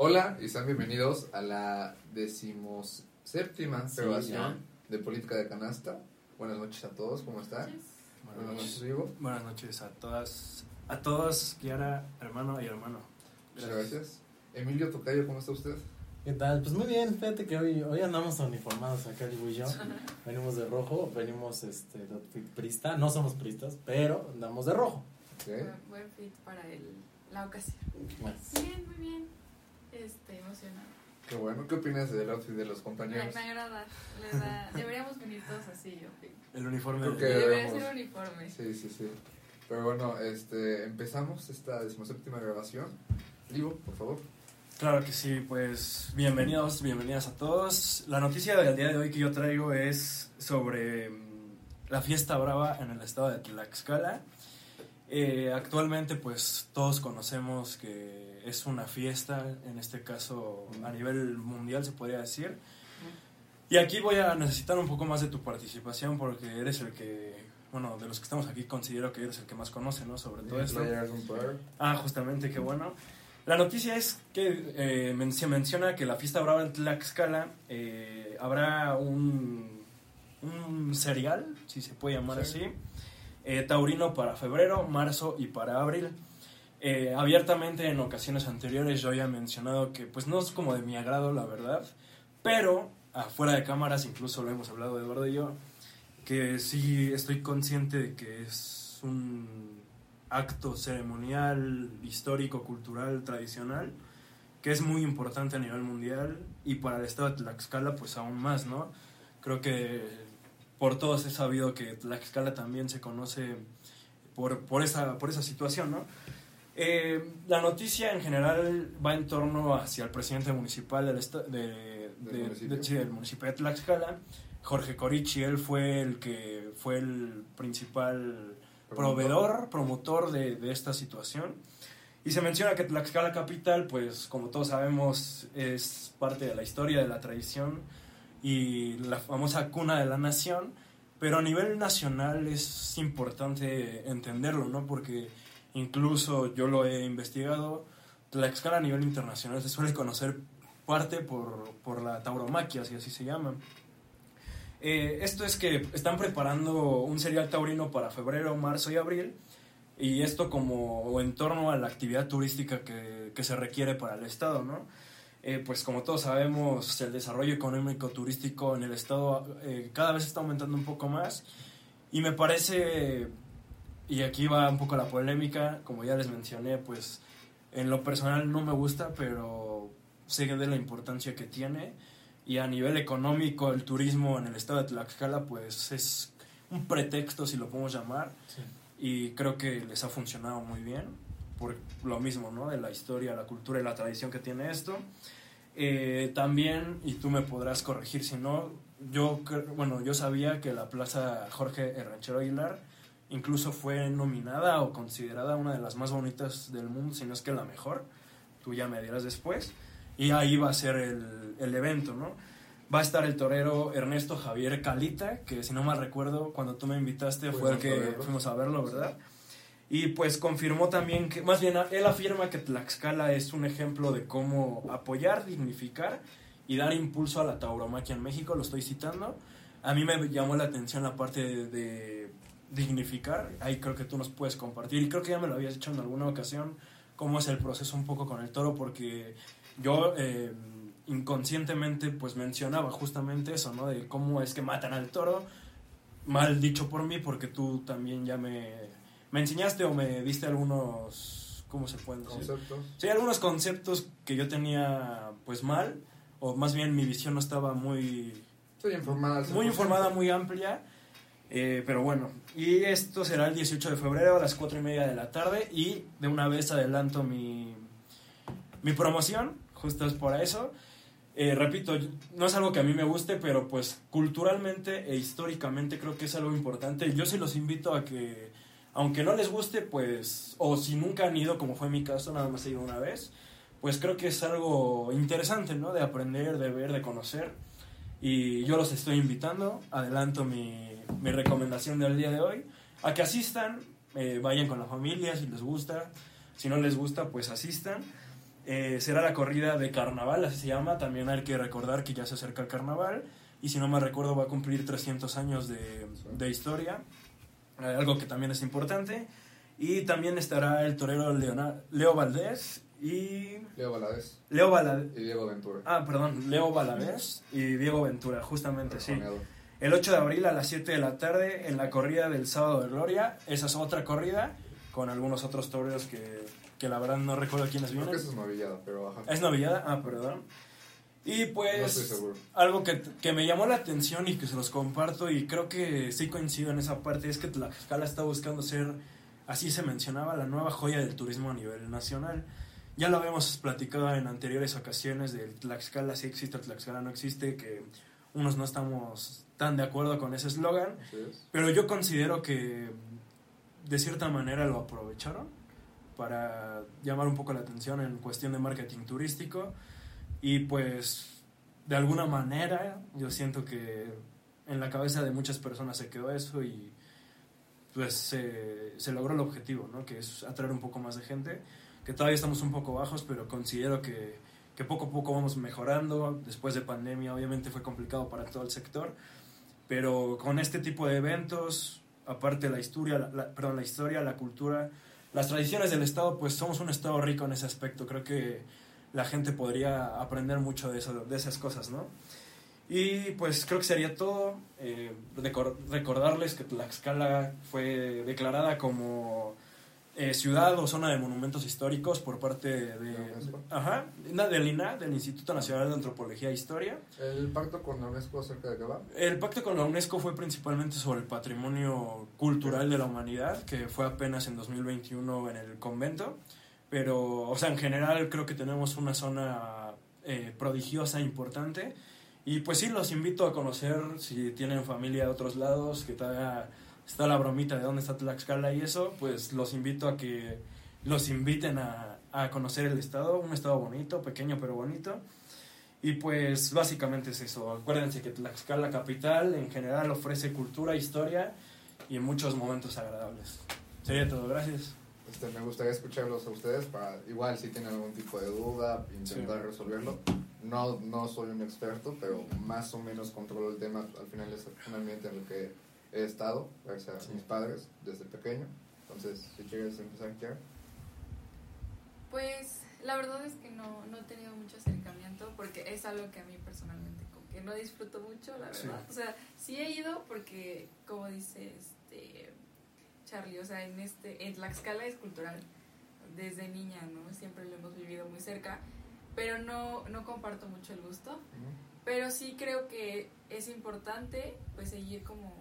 Hola y sean bienvenidos a la decimoséptima Sí, grabación de Política de Canasta. Buenas noches a todos, ¿cómo están? Buenas noches, Vivo. Buenas noches a todas, a todos, Kiara, hermano y hermano. Muchas gracias. Emilio Tocayo, ¿cómo está usted? ¿Qué tal? Pues muy bien, fíjate que hoy, hoy andamos uniformados acá, digo y yo. Venimos de rojo, venimos este, de prista. No somos pristas, pero andamos de rojo. Ok. Buen, buen fit para el, la ocasión. Bien, muy bien. Este, emocionado. Qué bueno. ¿Qué opinas del outfit de los Me, compañeros? me agrada. Le da, deberíamos venir todos así, yo opino. El uniforme. Creo que- Debería ser uniforme. Sí, sí, sí. Pero bueno, este, empezamos esta decimoséptima grabación. Vivo, por favor. Claro que sí, pues bienvenidos, bienvenidas a todos. La noticia del día de hoy que yo traigo es sobre mm, la fiesta brava en el estado de Tlaxcala. Eh, actualmente pues todos conocemos que es una fiesta, en este caso a nivel mundial se podría decir. Y aquí voy a necesitar un poco más de tu participación porque eres el que, bueno, de los que estamos aquí considero que eres el que más conoce, ¿no? Sobre todo esto. Ah, justamente, qué bueno. La noticia es que eh, men- se menciona que la fiesta brava en Tlaxcala eh, habrá un, un cereal, si se puede llamar Sí. así, eh, taurino para febrero, marzo y para abril. Eh, abiertamente en ocasiones anteriores yo he mencionado que pues no es como de mi agrado la verdad, pero afuera de cámaras incluso lo hemos hablado Eduardo y yo, que sí estoy consciente de que es un acto ceremonial, histórico, cultural, tradicional, que es muy importante a nivel mundial y para el estado de Tlaxcala pues aún más, ¿no? Creo que por todos he sabido que Tlaxcala también se conoce por, por, esa, por esa situación, ¿no? Eh, la noticia en general va en torno hacia el presidente municipal del, de, Del de- municipio. de- sí, del municipio de Tlaxcala, Jorge Corichi, él fue el que fue el principal proveedor, promotor de, de esta situación. Y se menciona que Tlaxcala Capital, pues como todos sabemos, es parte de la historia, de la tradición y la famosa cuna de la nación, pero a nivel nacional es importante entenderlo, ¿no? Porque incluso yo lo he investigado, Tlaxcala a nivel internacional se suele conocer parte por, por la tauromaquia, si así se llama. Eh, esto es que están preparando un cereal taurino para febrero, marzo y abril, y esto como en torno a la actividad turística que, que se requiere para el estado, ¿no? Eh, pues como todos sabemos, el desarrollo económico turístico en el estado eh, cada vez está aumentando un poco más, y me parece, y aquí va un poco la polémica, como ya les mencioné, pues en lo personal no me gusta, pero sé de la importancia que tiene. Y a nivel económico el turismo en el estado de Tlaxcala pues es un pretexto si lo podemos llamar. Sí. y creo que les ha funcionado muy bien por lo mismo no de la historia la cultura y la tradición que tiene esto. Eh, también y tú me podrás corregir si no yo bueno yo sabía que la plaza Jorge Ranchero Aguilar incluso fue nominada o considerada una de las más bonitas del mundo si no es que la mejor tú ya me dirás después y ahí va a ser el, el evento, ¿no? Va a estar el torero Ernesto Javier Calita, que si no mal recuerdo, cuando tú me invitaste fue el que fuimos a verlo, ¿verdad? Y pues confirmó también que, más bien, él afirma que Tlaxcala es un ejemplo de cómo apoyar, dignificar y dar impulso a la tauromaquia en México, lo estoy citando. A mí me llamó la atención la parte de, de dignificar, ahí creo que tú nos puedes compartir, y creo que ya me lo habías dicho en alguna ocasión, cómo es el proceso un poco con el toro, porque yo eh, inconscientemente pues mencionaba justamente eso, ¿no? De cómo es que matan al toro, mal dicho por mí, porque tú también ya me, me enseñaste o me diste algunos, ¿cómo se pueden decir? Conceptos. Sí, algunos conceptos que yo tenía pues mal, o más bien mi visión no estaba muy, Estoy informada. muy 100%. informada, muy amplia. Eh, pero bueno, y esto será el 18 de febrero a las 4 y media de la tarde. Y de una vez adelanto mi, mi promoción, justo es por eso. Eh, repito, no es algo que a mí me guste, pero pues culturalmente e históricamente creo que es algo importante. Yo sí los invito a que, aunque no les guste, pues, o si nunca han ido, como fue mi caso, nada más he ido una vez, pues creo que es algo interesante, ¿no? De aprender, de ver, de conocer. Y yo los estoy invitando, adelanto mi, mi recomendación del día de hoy, a que asistan, eh, vayan con la familia si les gusta, si no les gusta, pues asistan. eh, será la corrida de carnaval, así se llama. También hay que recordar que ya se acerca el carnaval. Y si no me recuerdo, va a cumplir 300 años de, de historia. eh, algo que también es importante. Y también estará el torero Leona- Leo Valdés y... Leo Valadez Leo Valadez. y Diego Ventura. Ah, perdón, Leo Valadez y Diego Ventura, justamente, sí. El 8 de abril a las 7 de la tarde en la corrida del Sábado de Gloria. Esa es otra corrida con algunos otros toreros que, que la verdad no recuerdo quiénes Creo vienen. que eso es novillada, pero ajá. ¿Es novillada? Ah, perdón. Y No pues seguro. algo que, que me llamó la atención y que se los comparto y creo que sí coincido en esa parte es que Tlaxcala está buscando ser, así se mencionaba, la nueva joya del turismo a nivel nacional. Ya lo habíamos platicado en anteriores ocasiones del Tlaxcala sí existe, Tlaxcala no existe, que unos no estamos tan de acuerdo con ese eslogan, es. pero yo considero que de cierta manera lo aprovecharon para llamar un poco la atención en cuestión de marketing turístico y pues de alguna manera yo siento que en la cabeza de muchas personas se quedó eso y pues se, se logró el objetivo, ¿no? que es atraer un poco más de gente, que todavía estamos un poco bajos, pero considero que, que poco a poco vamos mejorando. Después de pandemia obviamente fue complicado para todo el sector, pero con este tipo de eventos, aparte la historia, la, la- perdón, la historia, la cultura, las tradiciones del estado, pues somos un estado rico en ese aspecto. Creo que la gente podría aprender mucho de, eso, de esas cosas, ¿no? Y pues creo que sería todo. Eh, recor- recordarles que Tlaxcala fue declarada como eh, ciudad o zona de monumentos históricos por parte de, ajá, del INA, del Instituto Nacional de Antropología e Historia. El pacto con la UNESCO acerca de qué va. El pacto con la UNESCO fue principalmente sobre el patrimonio cultural de la humanidad, que fue apenas en 2021 en el convento. Pero, o sea, en general creo que tenemos una zona eh, prodigiosa, importante. Y pues sí, los invito a conocer, si tienen familia de otros lados, que todavía está la bromita de dónde está Tlaxcala y eso, pues los invito a que los inviten a, a conocer el estado, un estado bonito, pequeño pero bonito. Y pues básicamente es eso. Acuérdense que Tlaxcala capital en general ofrece cultura, historia y muchos momentos agradables. Sería todo, gracias. Este, me gustaría escucharlos a ustedes para, igual, si tienen algún tipo de duda, intentar resolverlo. No, no soy un experto, pero más o menos controlo el tema. Al final es un ambiente en el que he estado, gracias a Sí. mis padres, desde pequeño. Entonces, si quieres empezar, Kiara. Pues la verdad es que no, no he tenido mucho acercamiento porque es algo que a mí personalmente como que no disfruto mucho, la Sí. verdad. O sea, sí he ido porque, como dice este Charlie, o sea, en este en Tlaxcala es cultural desde niña, ¿no? Siempre lo hemos vivido muy cerca, pero no, no comparto mucho el gusto. Pero sí creo que es importante pues seguir como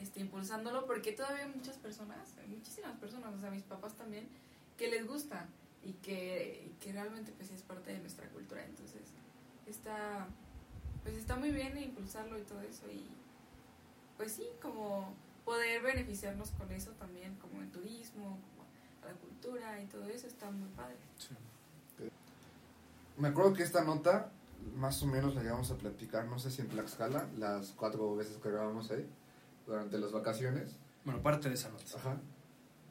este, impulsándolo porque todavía hay muchas personas, muchísimas personas, o sea, mis papás también, que les gusta y que, que realmente pues es parte de nuestra cultura. Entonces, está, pues está muy bien impulsarlo y todo eso y pues sí, como poder beneficiarnos con eso también, como en turismo, como la cultura y todo eso, está muy padre. Me acuerdo que esta nota, más o menos la llegamos a platicar, no sé si en Tlaxcala, las cuatro veces que grabamos ahí, durante las vacaciones. Bueno, parte de esa nota. Ajá.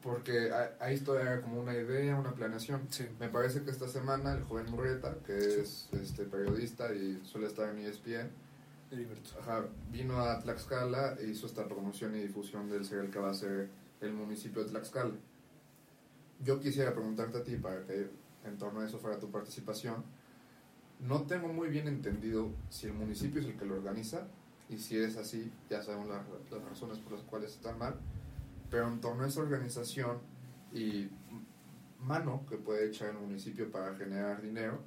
Porque ahí esto era como una idea, una planeación. Sí. Me parece que esta semana el joven Murrieta, que es este periodista y suele estar en ESPN, ajá, vino a Tlaxcala e hizo esta promoción y difusión del serial que va a ser el municipio de Tlaxcala. Yo quisiera preguntarte a ti, para que en torno a eso fuera tu participación, no tengo muy bien entendido si el municipio es el que lo organiza, y si es así, ya sabemos la- las razones por las cuales están mal, pero en torno a esa organización y mano que puede echar el municipio para generar dinero,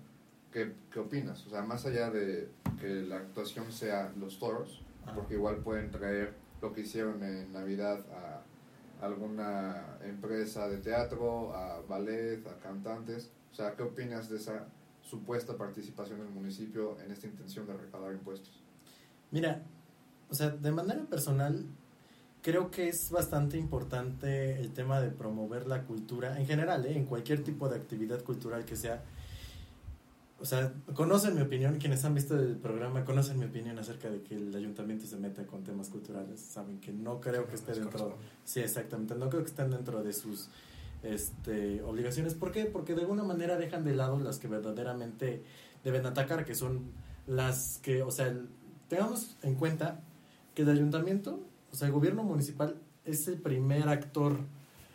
¿qué, qué opinas? O sea, más allá de que la actuación sea los toros, Ajá. porque igual pueden traer lo que hicieron en Navidad a alguna empresa de teatro, a ballet, a cantantes. O sea, ¿qué opinas de esa supuesta participación del municipio en esta intención de recaudar impuestos? Mira, o sea, de manera personal, creo que es bastante importante el tema de promover la cultura en general, ¿eh? en cualquier tipo de actividad cultural que sea. O sea, conocen mi opinión, quienes han visto el programa conocen mi opinión acerca de que el ayuntamiento se meta con temas culturales. Saben que no creo que esté dentro. Sí, exactamente. No creo que estén dentro de sus este, obligaciones. ¿Por qué? Porque de alguna manera dejan de lado las que verdaderamente deben atacar, que son las que, o sea, el- tengamos en cuenta que el ayuntamiento, o sea, el gobierno municipal es el primer actor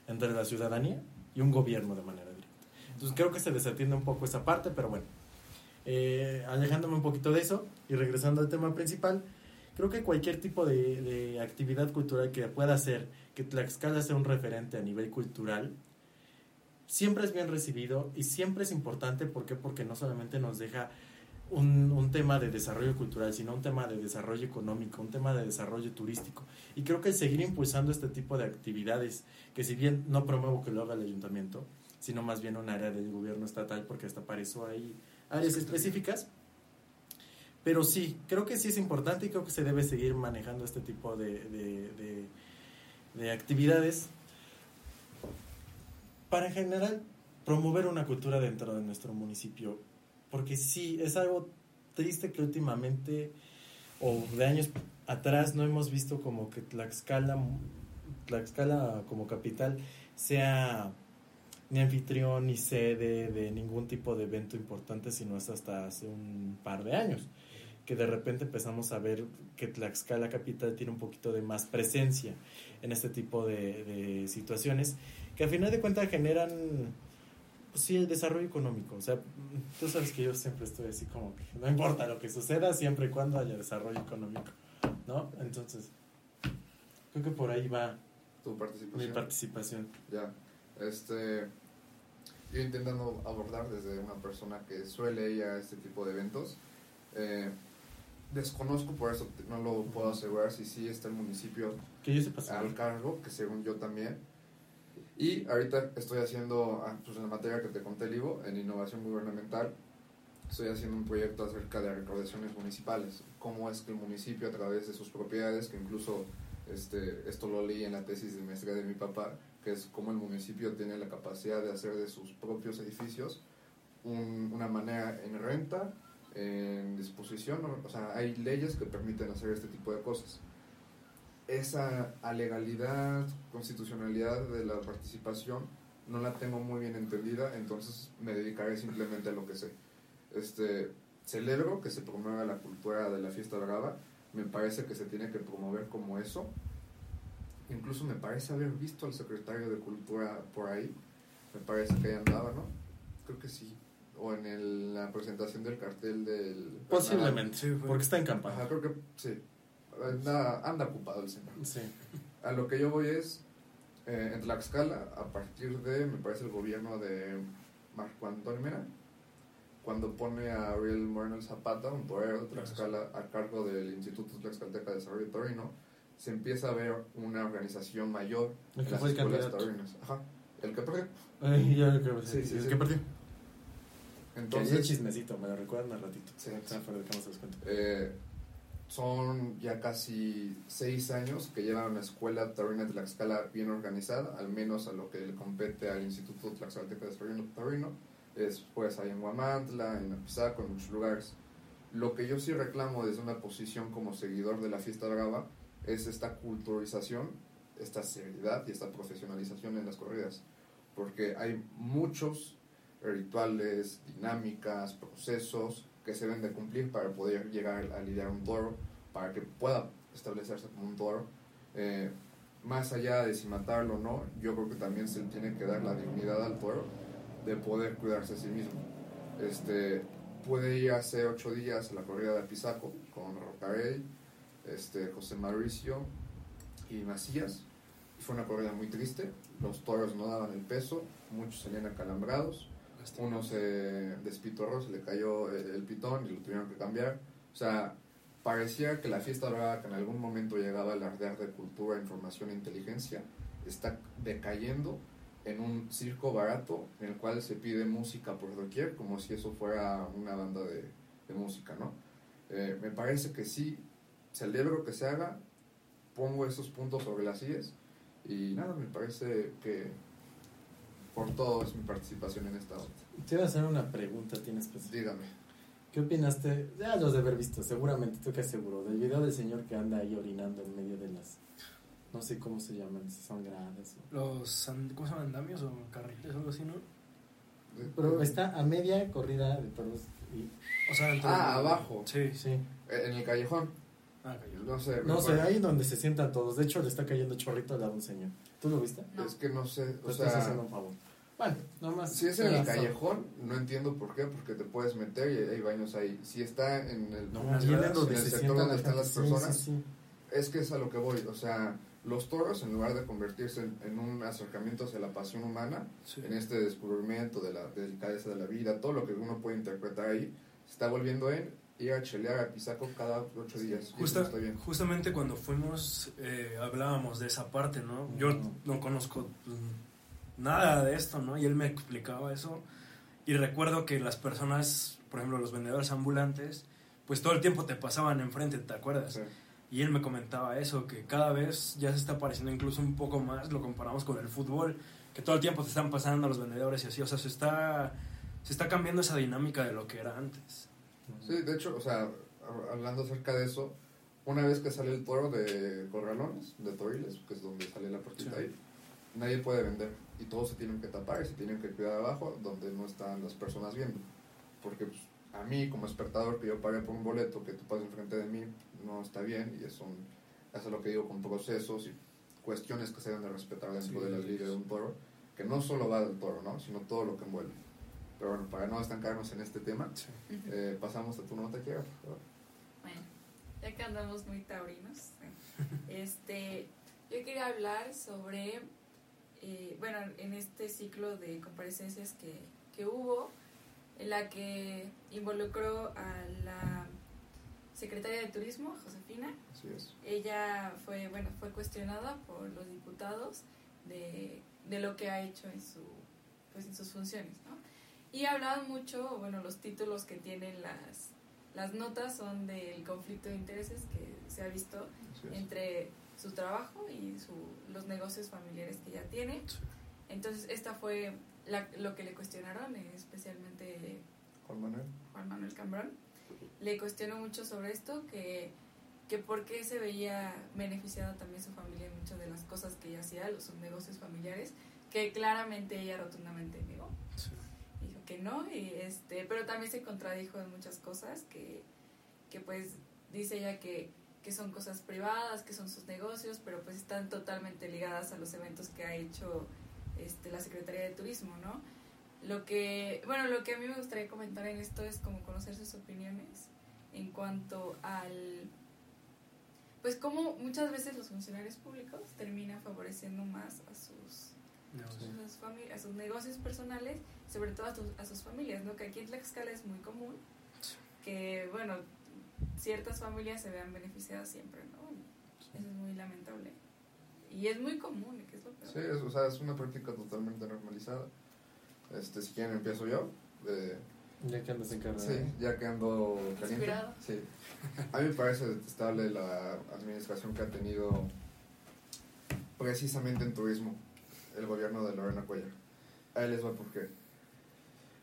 entre la ciudadanía y un gobierno de manera directa. Entonces creo que se desatiende un poco esa parte, pero bueno. Eh, alejándome un poquito de eso y regresando al tema principal, creo que cualquier tipo de, de actividad cultural que pueda hacer que Tlaxcala sea un referente a nivel cultural, siempre es bien recibido y siempre es importante. ¿Por qué? Porque no solamente nos deja un, un tema de desarrollo cultural, sino un tema de desarrollo económico, un tema de desarrollo turístico. Y creo que seguir impulsando este tipo de actividades, que si bien no promuevo que lo haga el ayuntamiento, sino más bien un área del gobierno estatal, porque hasta para eso hay áreas específicas. Pero sí, creo que sí es importante y creo que se debe seguir manejando este tipo de, de, de- de actividades para en general promover una cultura dentro de nuestro municipio. Porque sí, es algo triste que últimamente o de años atrás no hemos visto como que Tlaxcala, Tlaxcala como capital sea ni anfitrión ni sede de ningún tipo de evento importante, sino es hasta hace un par de años que de repente empezamos a ver que Tlaxcala capital tiene un poquito de más presencia en este tipo de, de situaciones que a final de cuentas generan pues sí el desarrollo económico o sea tú sabes que yo siempre estoy así como que no importa lo que suceda siempre y cuando haya desarrollo económico no entonces creo que por ahí va Tu mi participación. participación Ya, este, yo intentando abordar desde una persona que suele ir a este tipo de eventos, eh, desconozco, por eso no lo puedo asegurar si sí está el municipio que yo al cargo, que según yo también. Y ahorita estoy haciendo, ah, pues en la materia que te conté, Livo, en innovación gubernamental, estoy haciendo un proyecto acerca de recaudaciones municipales. Cómo es que el municipio, a través de sus propiedades, que incluso este, esto lo leí en la tesis de maestría de mi papá, que es cómo el municipio tiene la capacidad de hacer de sus propios edificios un- una manera en renta, en disposición, o- o sea, hay leyes que permiten hacer este tipo de cosas esa alegalidad, constitucionalidad de la participación no la tengo muy bien entendida, entonces me dedicaré simplemente a lo que sé. Este, celebro que se promueva la cultura de la fiesta brava, me parece que se tiene que promover como eso. Incluso me parece haber visto al secretario de Cultura por ahí, me parece que ahí andaba, ¿no? Creo que sí. O en el- la presentación del cartel del... posiblemente Sí, fue. porque está en Ajá, campaña creo que sí. Anda, anda ocupado el señor. sí A lo que yo voy es, eh, en Tlaxcala, a partir de, me parece, el gobierno de Marco Antonio Mena, cuando pone a Ariel Moreno Zapata, un torero de Tlaxcala, a cargo del Instituto Tlaxcalteca de Desarrollo Torino, se empieza a ver una organización mayor El en que las escuelas taurinas. Ajá, el que perdió. Ay, yo creo que Sí, sí, el sí. que perdió que Entonces, el chismecito me lo recuerdan al ratito Sí. O sea, fuera de que no se. Eh, son ya casi seis años que llevan una escuela taurina de Tlaxcala bien organizada, al menos a lo que le compete al Instituto Tlaxcalteca de Desarrollo Taurino. Es pues ahí en Huamantla, en Apizaco, en muchos lugares. Lo que yo sí reclamo desde una posición como seguidor de la fiesta brava es esta culturización, esta seriedad y esta profesionalización en las corridas. Porque hay muchos rituales, dinámicas, procesos que se deben de cumplir para poder llegar a lidiar un toro, para que pueda establecerse como un toro. Eh, más allá de si matarlo o no, yo creo que también se tiene que dar la dignidad al toro de poder cuidarse a sí mismo. Este, puede ir hace ocho días a la corrida de Apizaco con Rocarey, este, José Mauricio y Macías. Fue una corrida muy triste, los toros no daban el peso, muchos salían acalambrados, uno se despitorró, se le cayó el, pitón y lo tuvieron que cambiar. O sea, parecía que la fiesta brava que en algún momento llegaba a alardear de cultura, información e inteligencia, está decayendo en un circo barato en el cual se pide música por doquier, como si eso fuera una banda de, de música, ¿no? Eh, me parece que sí, celebro que se haga, pongo esos puntos sobre las IES y nada, me parece que por todo es mi participación en esta onda. Te iba a hacer una pregunta, tienes pues. Dígame. ¿Qué opinaste? Ya los de haber visto, seguramente, tú que seguro, del video del señor que anda ahí orinando en medio de las No sé cómo se llaman, si son gradas. o- Los, ¿cómo se llaman? ¿Andamios o carriles o algo así, no? Pero está a media corrida de toros. Y, O sea, Ah, abajo. Sí. sí. Eh, En el callejón. Ah, cayó. No sé. No sé, ahí donde se sientan todos. De hecho, le está cayendo chorrito al lado un señor. ¿Tú lo viste? No. Es que no sé. Te O estás sea, haciendo un favor. Bueno, nomás. si es en el callejón, no entiendo por qué, porque te puedes meter y hay baños ahí. Si está en el, No, en donde en el se sector donde están las personas. sí, sí. es que es a lo que voy. O sea, los toros, en lugar de convertirse en, en un acercamiento hacia la pasión humana, Sí. en este descubrimiento de la delicadeza de la vida, todo lo que uno puede interpretar ahí, se está volviendo en ir a chelear a Pisaco cada ocho días. Justa- no está bien. justamente cuando fuimos eh, hablábamos de esa parte, ¿no? Yo Ujú. no conozco pues, nada de esto, ¿no? Y él me explicaba eso. Y recuerdo que las personas, por ejemplo, los vendedores ambulantes, pues todo el tiempo te pasaban enfrente, ¿te acuerdas? Sí. Y él me comentaba eso, que cada vez ya se está pareciendo incluso un poco más, lo comparamos con el fútbol, que todo el tiempo te están pasando los vendedores y así, o sea, se está, se está cambiando esa dinámica de lo que era antes. Sí, de hecho, o sea, hab- hablando acerca de eso, una vez que sale el toro de Corralones, de Toriles, que es donde sale la partida Sí. ahí, nadie puede vender y todos se tienen que tapar y se tienen que cuidar abajo donde no están las personas viendo. Porque pues, a mí, como espectador, que yo pagué por un boleto, que tú pases enfrente de mí, no está bien y es un, eso es lo que digo con procesos y cuestiones que se deben de respetar dentro Sí, de la liga de un toro, que no solo va del toro, ¿no? sino todo lo que envuelve. Pero bueno, para no estancarnos en este tema, eh, pasamos a tu nota, Kiara, por favor. Bueno, ya que andamos muy taurinos, este, yo quería hablar sobre, eh, bueno, en este ciclo de comparecencias que, que hubo, en la que involucró a la secretaria de Turismo, Josefina. Así es. Ella fue, bueno, fue cuestionada por los diputados de, de lo que ha hecho en su, pues en sus funciones, ¿no? Y hablaban mucho, bueno, los títulos que tienen las, las notas son del conflicto de intereses que se ha visto entre su trabajo y su, los negocios familiares que ya tiene. Entonces, esta fue la- lo que le cuestionaron, especialmente Juan Manuel. Juan Manuel Cambrón. Le cuestionó mucho sobre esto, que, que por qué se veía beneficiada también su familia en muchas de las cosas que ella hacía, los sus negocios familiares, que claramente ella rotundamente negó dijo que no y este pero también se contradijo en muchas cosas que, que pues dice ella que, que son cosas privadas que son sus negocios pero pues están totalmente ligadas a los eventos que ha hecho este la secretaría de turismo no lo que bueno lo que a mí me gustaría comentar en esto es como conocer sus opiniones en cuanto al pues como muchas veces los funcionarios públicos terminan favoreciendo más a sus a sus, a sus negocios personales, sobre todo a, sus- a sus familias, ¿no? Que aquí en Tlaxcala es muy común que, bueno, ciertas familias se vean beneficiadas siempre, ¿no? Y Eso es muy lamentable. Y es muy común, que es lo peor. Sí, es, o sea, es una práctica totalmente normalizada. Este, si quieren empiezo yo. Eh, Ya que andas en carrera. sí, ya que ando caliente. Inspirado. Sí. A mí me parece detestable la administración que ha tenido precisamente en turismo el gobierno de Lorena Cuellar. Ahí les va por qué.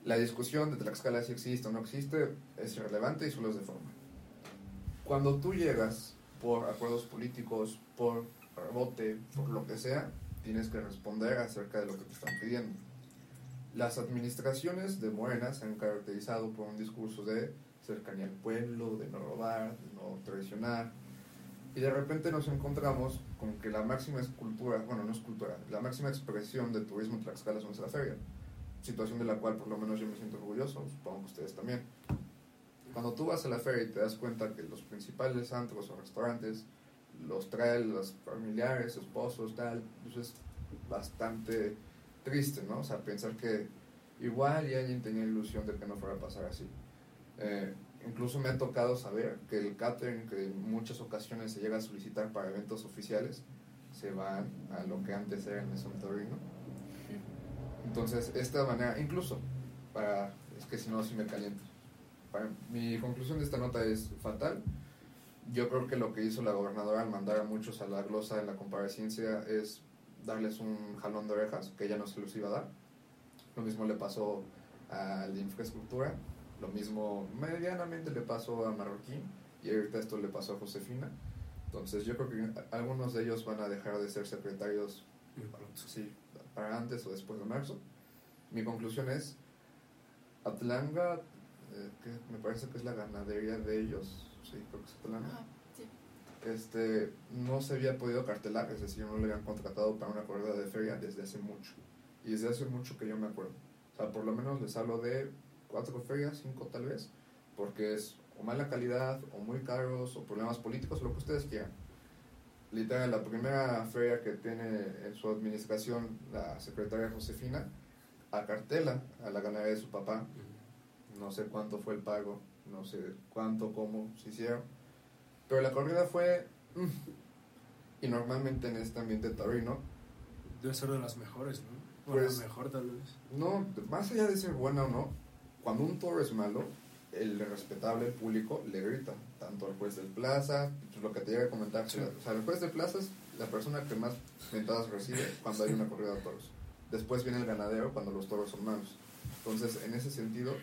La discusión de Tlaxcala si existe o no existe es irrelevante y solo es de forma. Cuando tú llegas por acuerdos políticos, por rebote, por lo que sea, tienes que responder acerca de lo que te están pidiendo. Las administraciones de Morena se han caracterizado por un discurso de cercanía al pueblo, de no robar, de no traicionar. Y de repente nos encontramos con que la máxima escultura, bueno, no escultura, la máxima expresión de turismo en Tlaxcala es nuestra feria. Situación de la cual por lo menos yo me siento orgulloso, supongo que ustedes también. Cuando tú vas a la feria y te das cuenta que los principales antros o restaurantes los traen los familiares, esposos, tal, pues es bastante triste, ¿no? O sea, pensar que igual y alguien tenía ilusión de que no fuera a pasar así. Eh, incluso me ha tocado saber que el catering que en muchas ocasiones se llega a solicitar para eventos oficiales se van a lo que antes era el Torino. Entonces, esta manera, incluso, para, es que si no, si me caliento. Mi conclusión de esta nota es fatal. Yo creo que lo que hizo la gobernadora al mandar a muchos a la glosa en la comparecencia es darles un jalón de orejas que ella no se los iba a dar. Lo mismo le pasó a la infraestructura, lo mismo medianamente le pasó a Marroquín y ahorita esto le pasó a Josefina. Entonces yo creo que algunos de ellos van a dejar de ser secretarios sí, para antes o después de marzo. Mi conclusión es, Atlanga, eh, que me parece que es la ganadería de ellos, sí, creo que es Atlanga, Ah, sí. este, no se había podido cartelar, es decir, no le habían contratado para una corrida de feria desde hace mucho. Y desde hace mucho que yo me acuerdo. O sea, por lo menos les hablo de cuatro ferias, cinco tal vez, porque es o mala calidad, o muy caros, o problemas políticos, o lo que ustedes quieran. Literal, la primera feria que tiene en su administración la secretaria Josefina, acartela a la ganadería de su papá, no sé cuánto fue el pago, no sé cuánto, cómo se hicieron. Pero la corrida fue... mm, y normalmente en este ambiente taurino, Debe ser de las mejores, ¿no? O Pues- la mejor tal vez. no, más allá de ser buena o no, cuando un toro es malo, el respetable público le grita, tanto al juez del plaza, lo que te llega a comentar, Sí. o sea, el juez de plaza es la persona que más mentadas recibe cuando hay una corrida de toros. Después viene el ganadero cuando los toros son malos. Entonces, en ese sentido,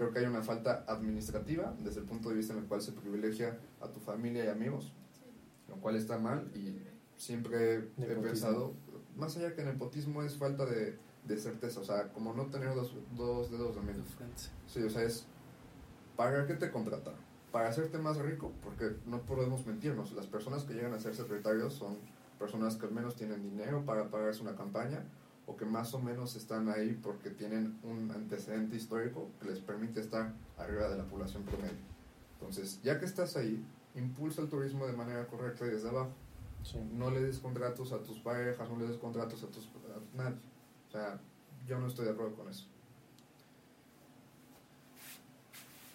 creo que hay una falta administrativa desde el punto de vista en el cual se privilegia a tu familia y amigos, lo cual está mal y siempre he Nepotismo. pensado, más allá que nepotismo es falta de, de certeza, o sea, como no tener dos, dos dedos de medio. Sí, o sea, es ¿para qué te contrataron? Para hacerte más rico, porque no podemos mentirnos, las personas que llegan a ser secretarios son personas que al menos tienen dinero para pagarse una campaña o que más o menos están ahí porque tienen un antecedente histórico que les permite estar arriba de la población promedio. Entonces, ya que estás ahí, impulsa el turismo de manera correcta y desde abajo. Sí. No le des contratos a tus parejas, no le des contratos a tus a nadie. O sea, yo no estoy de acuerdo con eso.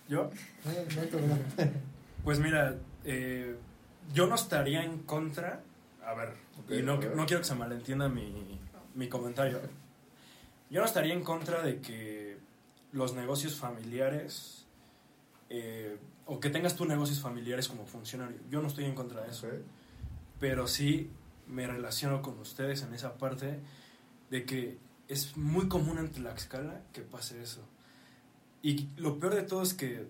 ¿Yo? Pues mira, eh, yo no estaría en contra. A ver, Ok, y no, a ver. no quiero que se malentienda mi, mi comentario. Yo no estaría en contra de que los negocios familiares, eh, o que tengas tus negocios familiares como funcionario. Yo no estoy en contra de eso. Pero sí me relaciono con ustedes en esa parte de que es muy común en Tlaxcala que pase eso. Y lo peor de todo es que,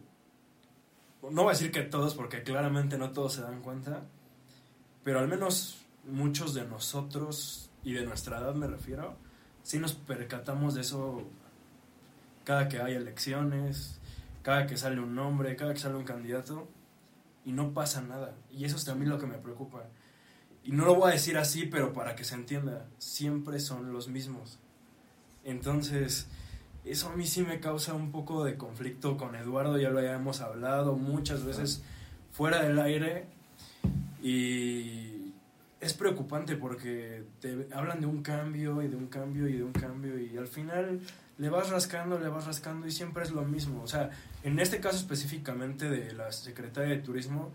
no voy a decir que todos, porque claramente no todos se dan cuenta, pero al menos muchos de nosotros, y de nuestra edad me refiero, sí nos percatamos de eso cada que hay elecciones, cada que sale un nombre, cada que sale un candidato, y no pasa nada. Y eso es también lo que me preocupa. Y no lo voy a decir así, pero para que se entienda, siempre son los mismos. Entonces, eso a mí sí me causa un poco de conflicto con Eduardo, ya lo habíamos hablado muchas veces fuera del aire. Y es preocupante porque te hablan de un cambio y de un cambio y de un cambio y al final le vas rascando, le vas rascando y siempre es lo mismo. O sea, en este caso específicamente de la Secretaría de Turismo,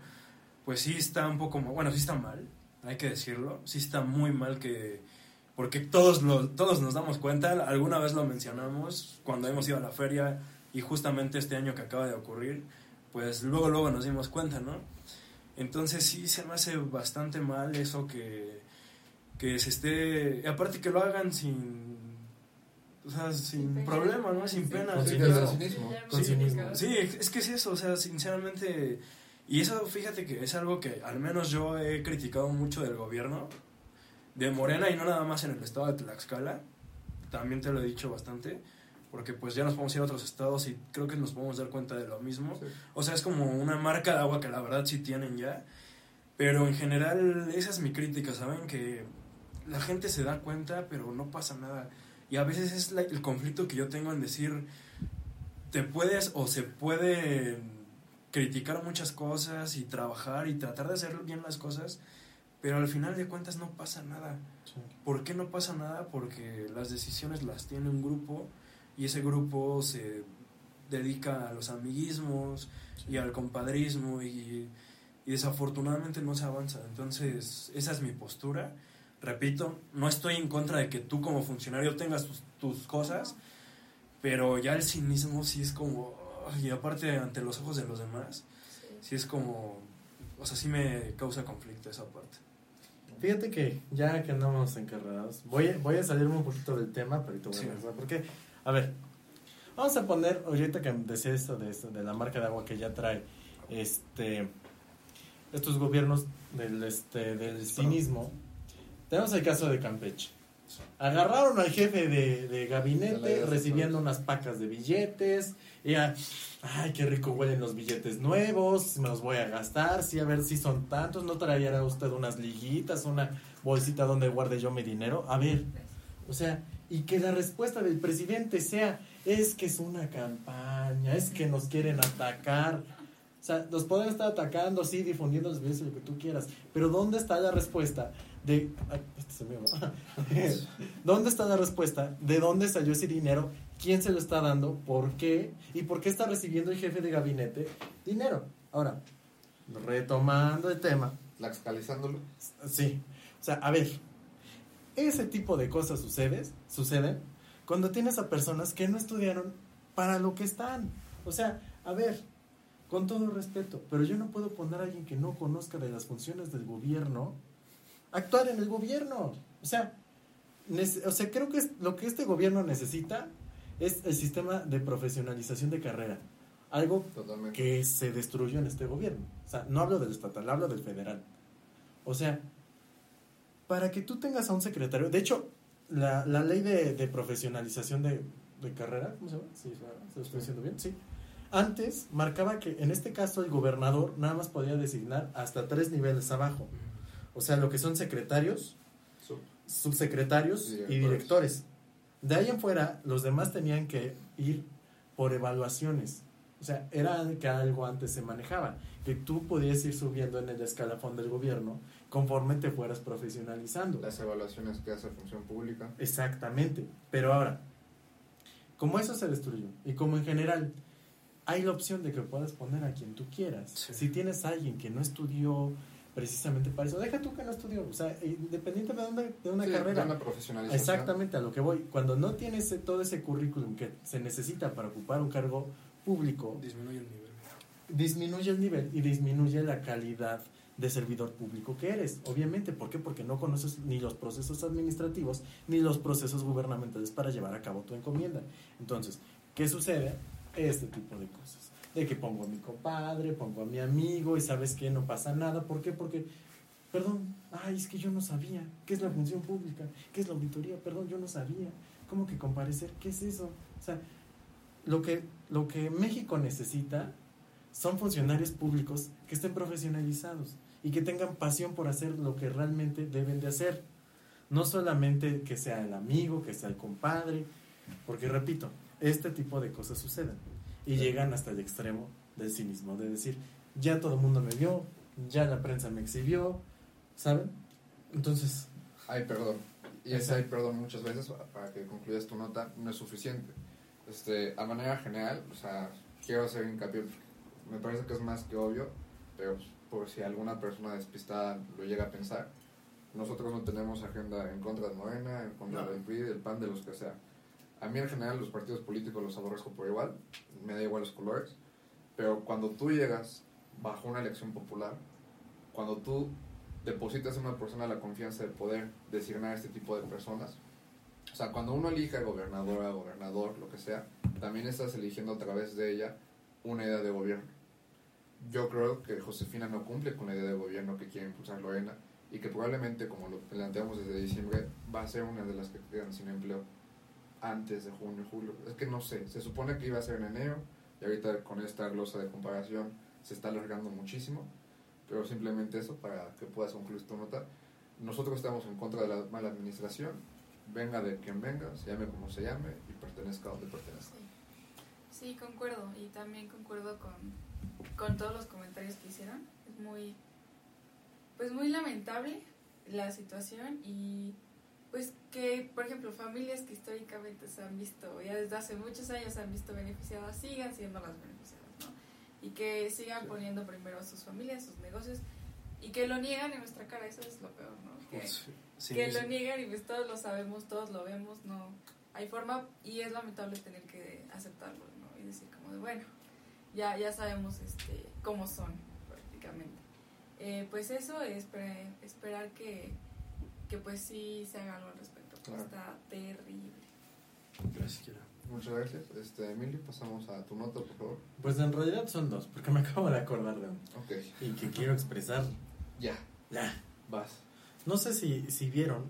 pues sí está un poco, ma- bueno, sí está mal, hay que decirlo, sí está muy mal que, porque todos, lo, todos nos damos cuenta, alguna vez lo mencionamos cuando hemos ido a la feria y justamente este año que acaba de ocurrir, pues luego, luego nos dimos cuenta, ¿no? Entonces sí se me hace bastante mal eso que, que se esté, y aparte que lo hagan sin, o sea, sin pena. problema, ¿no? Sin Sí. pena. Con Sí, sin-. Con. Sí, es que es eso, o sea, sinceramente, y eso fíjate que es algo que al menos yo he criticado mucho del gobierno, de Morena y no nada más en el estado de Tlaxcala, también te lo he dicho bastante, porque pues ya nos podemos ir a otros estados y creo que nos podemos dar cuenta de lo mismo. Sí. O sea, es como una marca de agua que la verdad sí tienen ya, pero en general esa es mi crítica, ¿saben? Que la gente se da cuenta, pero no pasa nada. Y a veces es la- el conflicto que yo tengo en decir, te puedes o se puede criticar muchas cosas y trabajar y tratar de hacer bien las cosas, pero al final de cuentas no pasa nada. Sí. ¿Por qué no pasa nada? Porque las decisiones las tiene un grupo y ese grupo se dedica a los amiguismos y al compadrismo y, y desafortunadamente no se avanza. Entonces, esa es mi postura. Repito, no estoy en contra de que tú como funcionario tengas tus, tus cosas, pero ya el cinismo sí es como, y aparte ante los ojos de los demás, Sí. sí es como, o sea, sí me causa conflicto esa parte. Fíjate que ya que andamos encarrerados, voy, a- voy a salirme un poquito del tema, pero te voy Sí. a regresar. A ver, vamos a poner, ahorita que decía esto de, esto de la marca de agua que ya trae, este, estos gobiernos del, este, del cinismo. Tenemos el caso de Campeche. Agarraron al jefe de, gabinete recibiendo unas pacas de billetes. Y ya, ay, qué rico huelen los billetes nuevos, me los voy a gastar, sí, a ver si son tantos. ¿No traerá usted unas liguitas, una bolsita donde guarde yo mi dinero? A ver, o sea, y que la respuesta del presidente sea, es que es una campaña, es que nos quieren atacar. O sea, nos pueden estar atacando, sí, difundiendo los videos, lo que tú quieras. Pero ¿dónde está la respuesta de... ay, este es el mío, ¿no? ¿Dónde está la respuesta de dónde salió ese dinero? ¿Quién se lo está dando? ¿Por qué? ¿Y por qué está recibiendo el jefe de gabinete dinero? Ahora, retomando el tema, Tlaxcalizándolo. Sí, o sea, a ver, ese tipo de cosas sucede, suceden cuando tienes a personas que no estudiaron para lo que están. O sea, a ver, con todo respeto, pero yo no puedo poner a alguien que no conozca de las funciones del gobierno actuar en el gobierno. O sea, o sea, creo que es, lo que este gobierno necesita es el sistema de profesionalización de carrera. Algo Totalmente. que se destruyó en este gobierno. O sea, no hablo del estatal, hablo del federal. O sea, para que tú tengas a un secretario, de hecho, la, la ley de, de profesionalización de, de carrera, ¿cómo se llama? Sí, ¿se lo estoy diciendo bien? Sí. Antes marcaba que en este caso el gobernador nada más podía designar hasta tres niveles abajo. O sea, lo que son secretarios, Su- subsecretarios y Directores. directores. De ahí en fuera, los demás tenían que ir por evaluaciones. O sea, era que algo antes se manejaba, que tú podías ir subiendo en el escalafón del gobierno conforme te fueras profesionalizando. Las evaluaciones que hace Función Pública. Exactamente. Pero ahora, como eso se destruyó y como en general hay la opción de que puedas poner a quien tú quieras. Sí. Si tienes a alguien que no estudió precisamente para eso, deja tú que no estudió, o sea, independientemente de una, de una Sí, carrera. de una profesionalización. Exactamente a lo que voy. Cuando no tienes ese- todo ese currículum que se necesita para ocupar un cargo público, Disminuye el nivel. disminuye el nivel y disminuye la calidad de servidor público que eres. Obviamente, ¿por qué? Porque no conoces ni los procesos administrativos ni los procesos gubernamentales para llevar a cabo tu encomienda. Entonces, ¿qué sucede? Este tipo de cosas. De que pongo a mi compadre, pongo a mi amigo y sabes que no pasa nada. ¿Por qué? Porque, perdón, ay, es que yo no sabía. ¿Qué es la función pública? ¿Qué es la auditoría? Perdón, yo no sabía. ¿Cómo que comparecer? ¿Qué es eso? O sea, lo que, lo que México necesita son funcionarios públicos que estén profesionalizados y que tengan pasión por hacer lo que realmente deben de hacer. No solamente que sea el amigo, que sea el compadre, porque repito, este tipo de cosas suceden y llegan hasta el extremo del cinismo, de decir, ya todo el mundo me vio, ya la prensa me exhibió, ¿saben? Entonces, Ay, perdón. Y ese ay, perdón muchas veces, para que concluyas tu nota, no es suficiente. Este, a manera general, o sea, quiero hacer hincapié, me parece que es más que obvio, pero por si alguna persona despistada lo llega a pensar, nosotros no tenemos agenda en contra de Morena, en contra No. del PRI, del PAN, de los que sea. A mí en general los partidos políticos los aborrezco por igual, me da igual los colores, pero cuando tú llegas bajo una elección popular, cuando tú depositas en una persona la confianza de poder designar a este tipo de personas, o sea, cuando uno elige a gobernadora, gobernador, lo que sea, también estás eligiendo a través de ella una idea de gobierno. Yo creo que Josefina no cumple con la idea de gobierno que quiere impulsar Lorena y que probablemente, como lo planteamos desde diciembre, va a ser una de las que quedan sin empleo antes de junio, julio. Es que no sé, se supone que iba a ser en enero y ahorita con esta glosa de comparación se está alargando muchísimo, pero simplemente eso para que puedas concluir tu nota. Nosotros estamos en contra de la mala administración, venga de quien venga, se llame como se llame y pertenezca donde pertenezca. Sí, concuerdo. Y también concuerdo con, con todos los comentarios que hicieron. Es muy, pues muy lamentable la situación y pues que, por ejemplo, familias que históricamente se han visto, ya desde hace muchos años se han visto beneficiadas, sigan siendo las beneficiadas, ¿no? Y que sigan Sí. poniendo primero a sus familias, sus negocios, y que lo niegan en nuestra cara, eso es lo peor, ¿no? Que, Sí, que sí. lo niegan y pues todos lo sabemos, todos lo vemos, no hay forma y es lamentable tener que aceptarlo, ¿no? Y decir como de, bueno, ya, ya sabemos este, cómo son prácticamente. Eh, pues eso, esper- esperar que, que pues sí se haga algo al respecto, porque Claro. está terrible. Gracias, Kira. Muchas gracias. Este, Emilio, pasamos a tu nota, por favor. Pues en realidad son dos, porque me acabo de acordar de uno. Ok. Y que quiero expresar. Ya, Ya. vas. No sé si, si vieron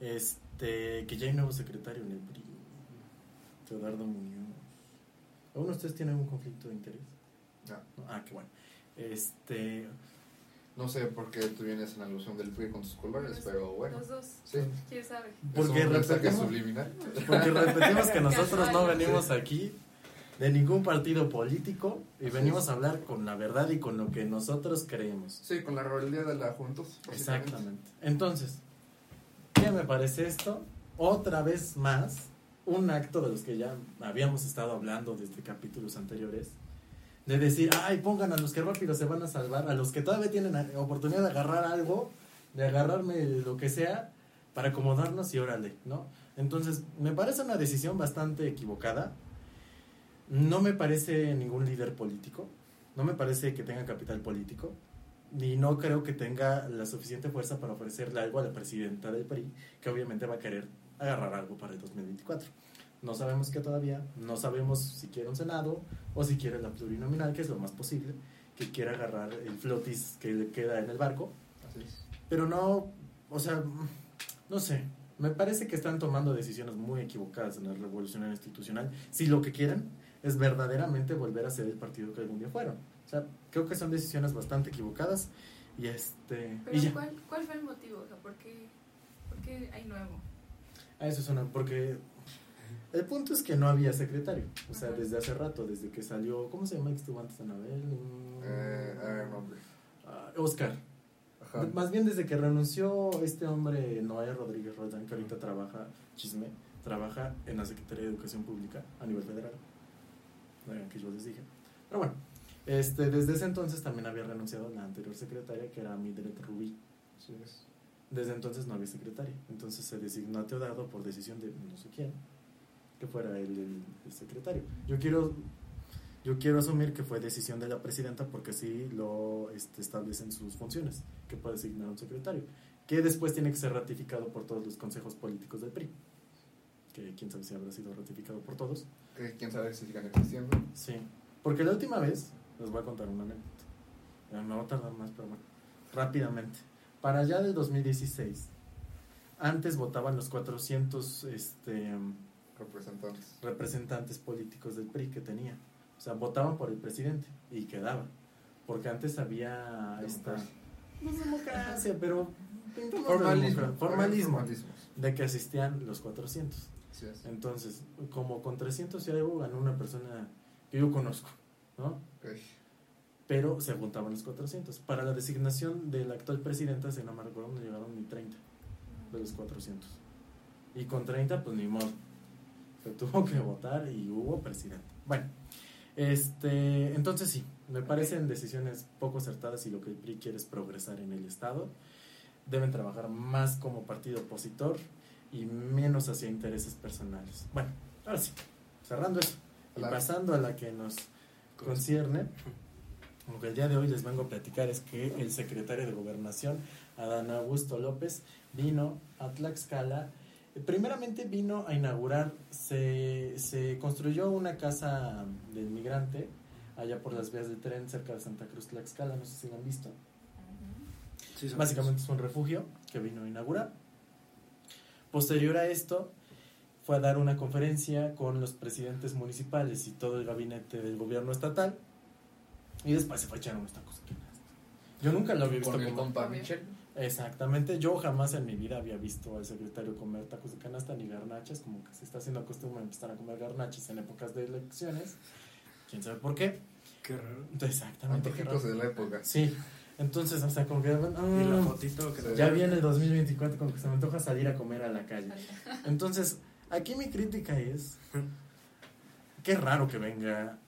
este que ya hay nuevo secretario en el PRI, Teodardo Muñoz. ¿Alguno de ustedes tiene algún conflicto de interés? No. Ah, qué bueno. Este, No sé por qué tú vienes en alusión del PRI con tus colores, pero bueno. Los dos. Sí. ¿Quién sabe? Porque es un mensaje repetimos- subliminal. porque repetimos que nosotros no venimos aquí de ningún partido político y venimos a hablar con la verdad y con lo que nosotros creemos. Sí, con la rebeldía de la básicamente. Exactamente. Entonces, ¿qué me parece esto? Otra vez más, un acto de los que ya habíamos estado hablando desde capítulos anteriores, de decir, ay, pongan a los que rápido se van a salvar, a los que todavía tienen oportunidad de agarrar algo, de agarrarme lo que sea, para acomodarnos y órale, ¿no? Entonces, me parece una decisión bastante equivocada. No me parece ningún líder político, no me parece que tenga capital político, y no creo que tenga la suficiente fuerza para ofrecerle algo a la presidenta del PRI, que obviamente va a querer agarrar algo para el 2024. No sabemos qué todavía, no sabemos si quiere un Senado o si quiere la plurinominal, que es lo más posible, que quiera agarrar el flotis que le queda en el barco, Así es. pero no, o sea, no sé, me parece que están tomando decisiones muy equivocadas en la revolución institucional, si lo que quieren es verdaderamente volver a ser el partido que algún día fueron. O sea, creo que son decisiones bastante equivocadas y este... y Pero ya. ¿cuál, ¿cuál fue el motivo? O sea, ¿por qué, por qué hay nuevo? Ah, eso es una... porque el punto es que no había secretario, o sea, Ajá. desde hace rato, desde que salió, ¿cómo se llama el que estuvo antes de Anabel? Eh, a ah, Oscar. Ajá. Más bien desde que renunció este hombre, Noé Rodríguez Roldán, que ahorita trabaja, chisme, trabaja en la Secretaría de Educación Pública a nivel federal. No que yo les dije. Pero bueno, este, desde ese entonces también había renunciado la anterior secretaria, que era Midret Rubí. Así es. Desde entonces no había secretaria. Entonces se designó a Teodardo por decisión de no sé quién que fuera el, el- el secretario. Yo quiero, yo quiero asumir que fue decisión de la presidenta porque así lo este, establecen sus funciones, que puede designar un secretario, que después tiene que ser ratificado por todos los consejos políticos del PRI. Que quién sabe si habrá sido ratificado por todos. Quién sabe si sigan existiendo. Sí, porque la última vez, les voy a contar una anécdota. Me va a tardar más, pero bueno, rápidamente. Para allá del 2016, antes votaban los 400 este, Representantes. representantes políticos del PRI que tenía. O sea, votaban por el presidente y quedaba. Porque antes había esta... No es democracia, pero... pintemos de Formalismo. Formalismo. De que asistían los 400. Así es. Entonces, como con 300 y algo ganó una persona que yo conozco, ¿no? Ok. Pero se juntaban los 400. Para la designación del actual presidente, si no me recuerdo, no llegaron ni 30 de los 400. Y con 30, pues ni modo. Se tuvo que votar y hubo presidente. Bueno, este, entonces sí, me parecen decisiones poco acertadas y lo que el PRI quiere es progresar en el Estado. Deben trabajar más como partido opositor y menos hacia intereses personales. Bueno, ahora sí, cerrando eso y La- pasando a la que nos concierne, lo que el día de hoy les vengo a platicar es que el secretario de Gobernación, Adán Augusto López, vino a Tlaxcala. Primeramente vino a inaugurar, se, se construyó una casa del migrante allá por las vías del tren cerca de Santa Cruz, Tlaxcala, no sé si la han visto. Sí, Básicamente es un refugio que vino a inaugurar. Posterior a esto, fue a dar una conferencia con los presidentes municipales y todo el gabinete del gobierno estatal. Y después se fue a echar unos tacos. de canasta. Yo nunca lo había visto Con el como... compa Michel. Exactamente, yo jamás en mi vida había visto al secretario comer tacos de canasta ni garnachas, como que se está haciendo costumbre empezar a comer garnachas en épocas de elecciones. ¿Quién sabe por qué? Qué raro. Exactamente. qué raro. de la época. Sí, entonces, o sea, como que... Y la ah, fotito que ya viene el 2024, como que se me antoja salir a comer a la calle. Entonces, aquí mi crítica es, qué raro que venga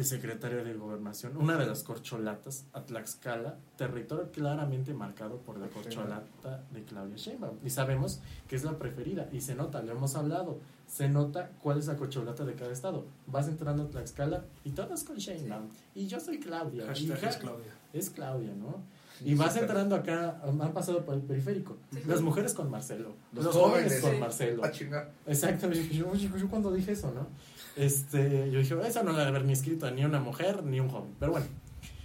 el secretario de Gobernación, una de las corcholatas, a Tlaxcala, territorio claramente marcado por la corcholata de Claudia Sheinbaum. Y sabemos que es la preferida, y se nota, lo hemos hablado, se nota cuál es la corcholata de cada estado. Vas entrando a Tlaxcala y todas con Sheinbaum. Y yo soy Claudia. y es Claudia. es Claudia, ¿no? Y vas entrando acá, han pasado por el periférico. Las mujeres con Marcelo. Los Los, jóvenes, jóvenes. con. Marcelo. Yo, yo, yo- yo cuando dije eso, ¿no? Este, yo dije, eso no debe haber ni escrito ni una mujer ni un joven. Pero bueno,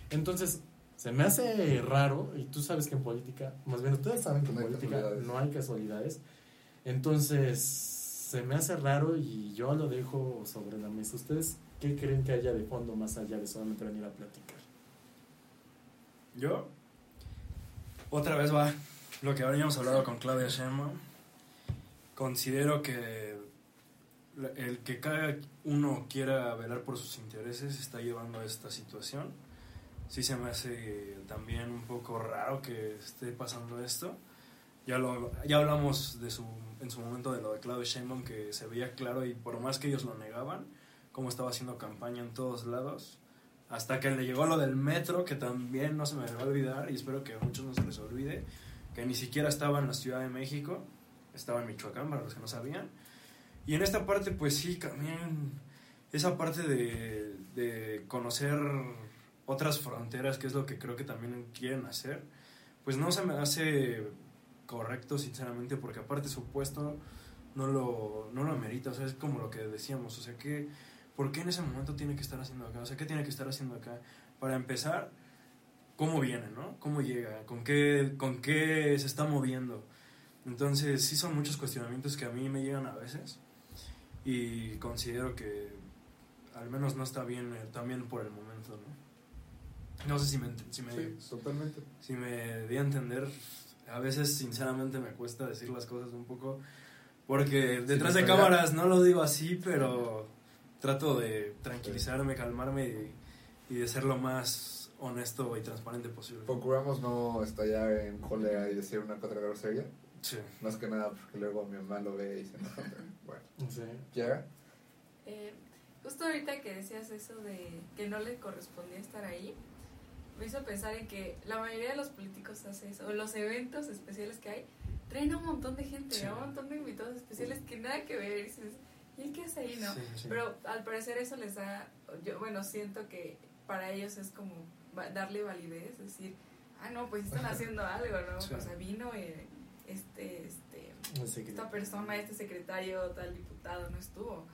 entonces se me hace raro, y tú sabes que en política, más bien ustedes saben que en No hay política no hay casualidades. Entonces, se me hace raro y yo lo dejo sobre la mesa. ¿Ustedes qué creen que haya de fondo más allá de solamente venir a platicar? Yo, otra vez va lo que habíamos hablado con Claudia Sheinbaum. Considero que la- el que cada uno quiera velar por sus intereses está llevando a esta situación. Sí se me hace también un poco raro que esté pasando esto. Ya, lo, ya hablamos de su, en su momento de lo de Claudia Sheinbaum que se veía claro y por más que ellos lo negaban, cómo estaba haciendo campaña en todos lados. Hasta que le llegó lo del metro, que también no se me va a olvidar, y espero que a muchos no se les olvide, que ni siquiera estaba en la Ciudad de México, estaba en Michoacán, para los que no sabían. Y en esta parte, pues sí, también esa parte de, de conocer otras fronteras, que es lo que creo que también quieren hacer, pues no se me hace correcto, sinceramente, porque aparte su puesto no lo, no lo amerita, o sea, es como lo que decíamos, o sea, que ¿por qué en ese momento tiene que estar haciendo acá? O sea, ¿qué tiene que estar haciendo acá? Para empezar, ¿cómo viene, no? ¿Cómo llega? ¿Con qué, con qué se está moviendo? Entonces, sí son muchos cuestionamientos que a mí me llegan a veces y considero que al menos no está bien eh, también por el momento, ¿no? No sé si me, si me, Sí, totalmente. si me di a entender, a veces sinceramente me cuesta decir las cosas un poco, porque detrás de cámaras no lo digo así, pero trato de tranquilizarme, calmarme y, y de ser lo más honesto y transparente posible. Procuramos no estallar en cólera y decir una otra grosería. Sí. Más que nada porque luego mi mamá lo ve y se enoja. pero Bueno, Sí. ¿ya? Eh, justo ahorita que decías eso de que no le correspondía estar ahí, me hizo pensar en que la mayoría de los políticos hace eso, o los eventos especiales que hay, traen a un montón de gente, Sí. a un montón de invitados especiales que nada que ver, y dices, ¿y el qué hace ahí, no? Sí, sí. Pero al parecer eso les da, yo bueno, siento que para ellos es como darle validez, decir, ah, no, pues están haciendo algo, ¿no? Sí. O sea, vino eh, este, este, esta persona, este secretario, tal diputado no estuvo.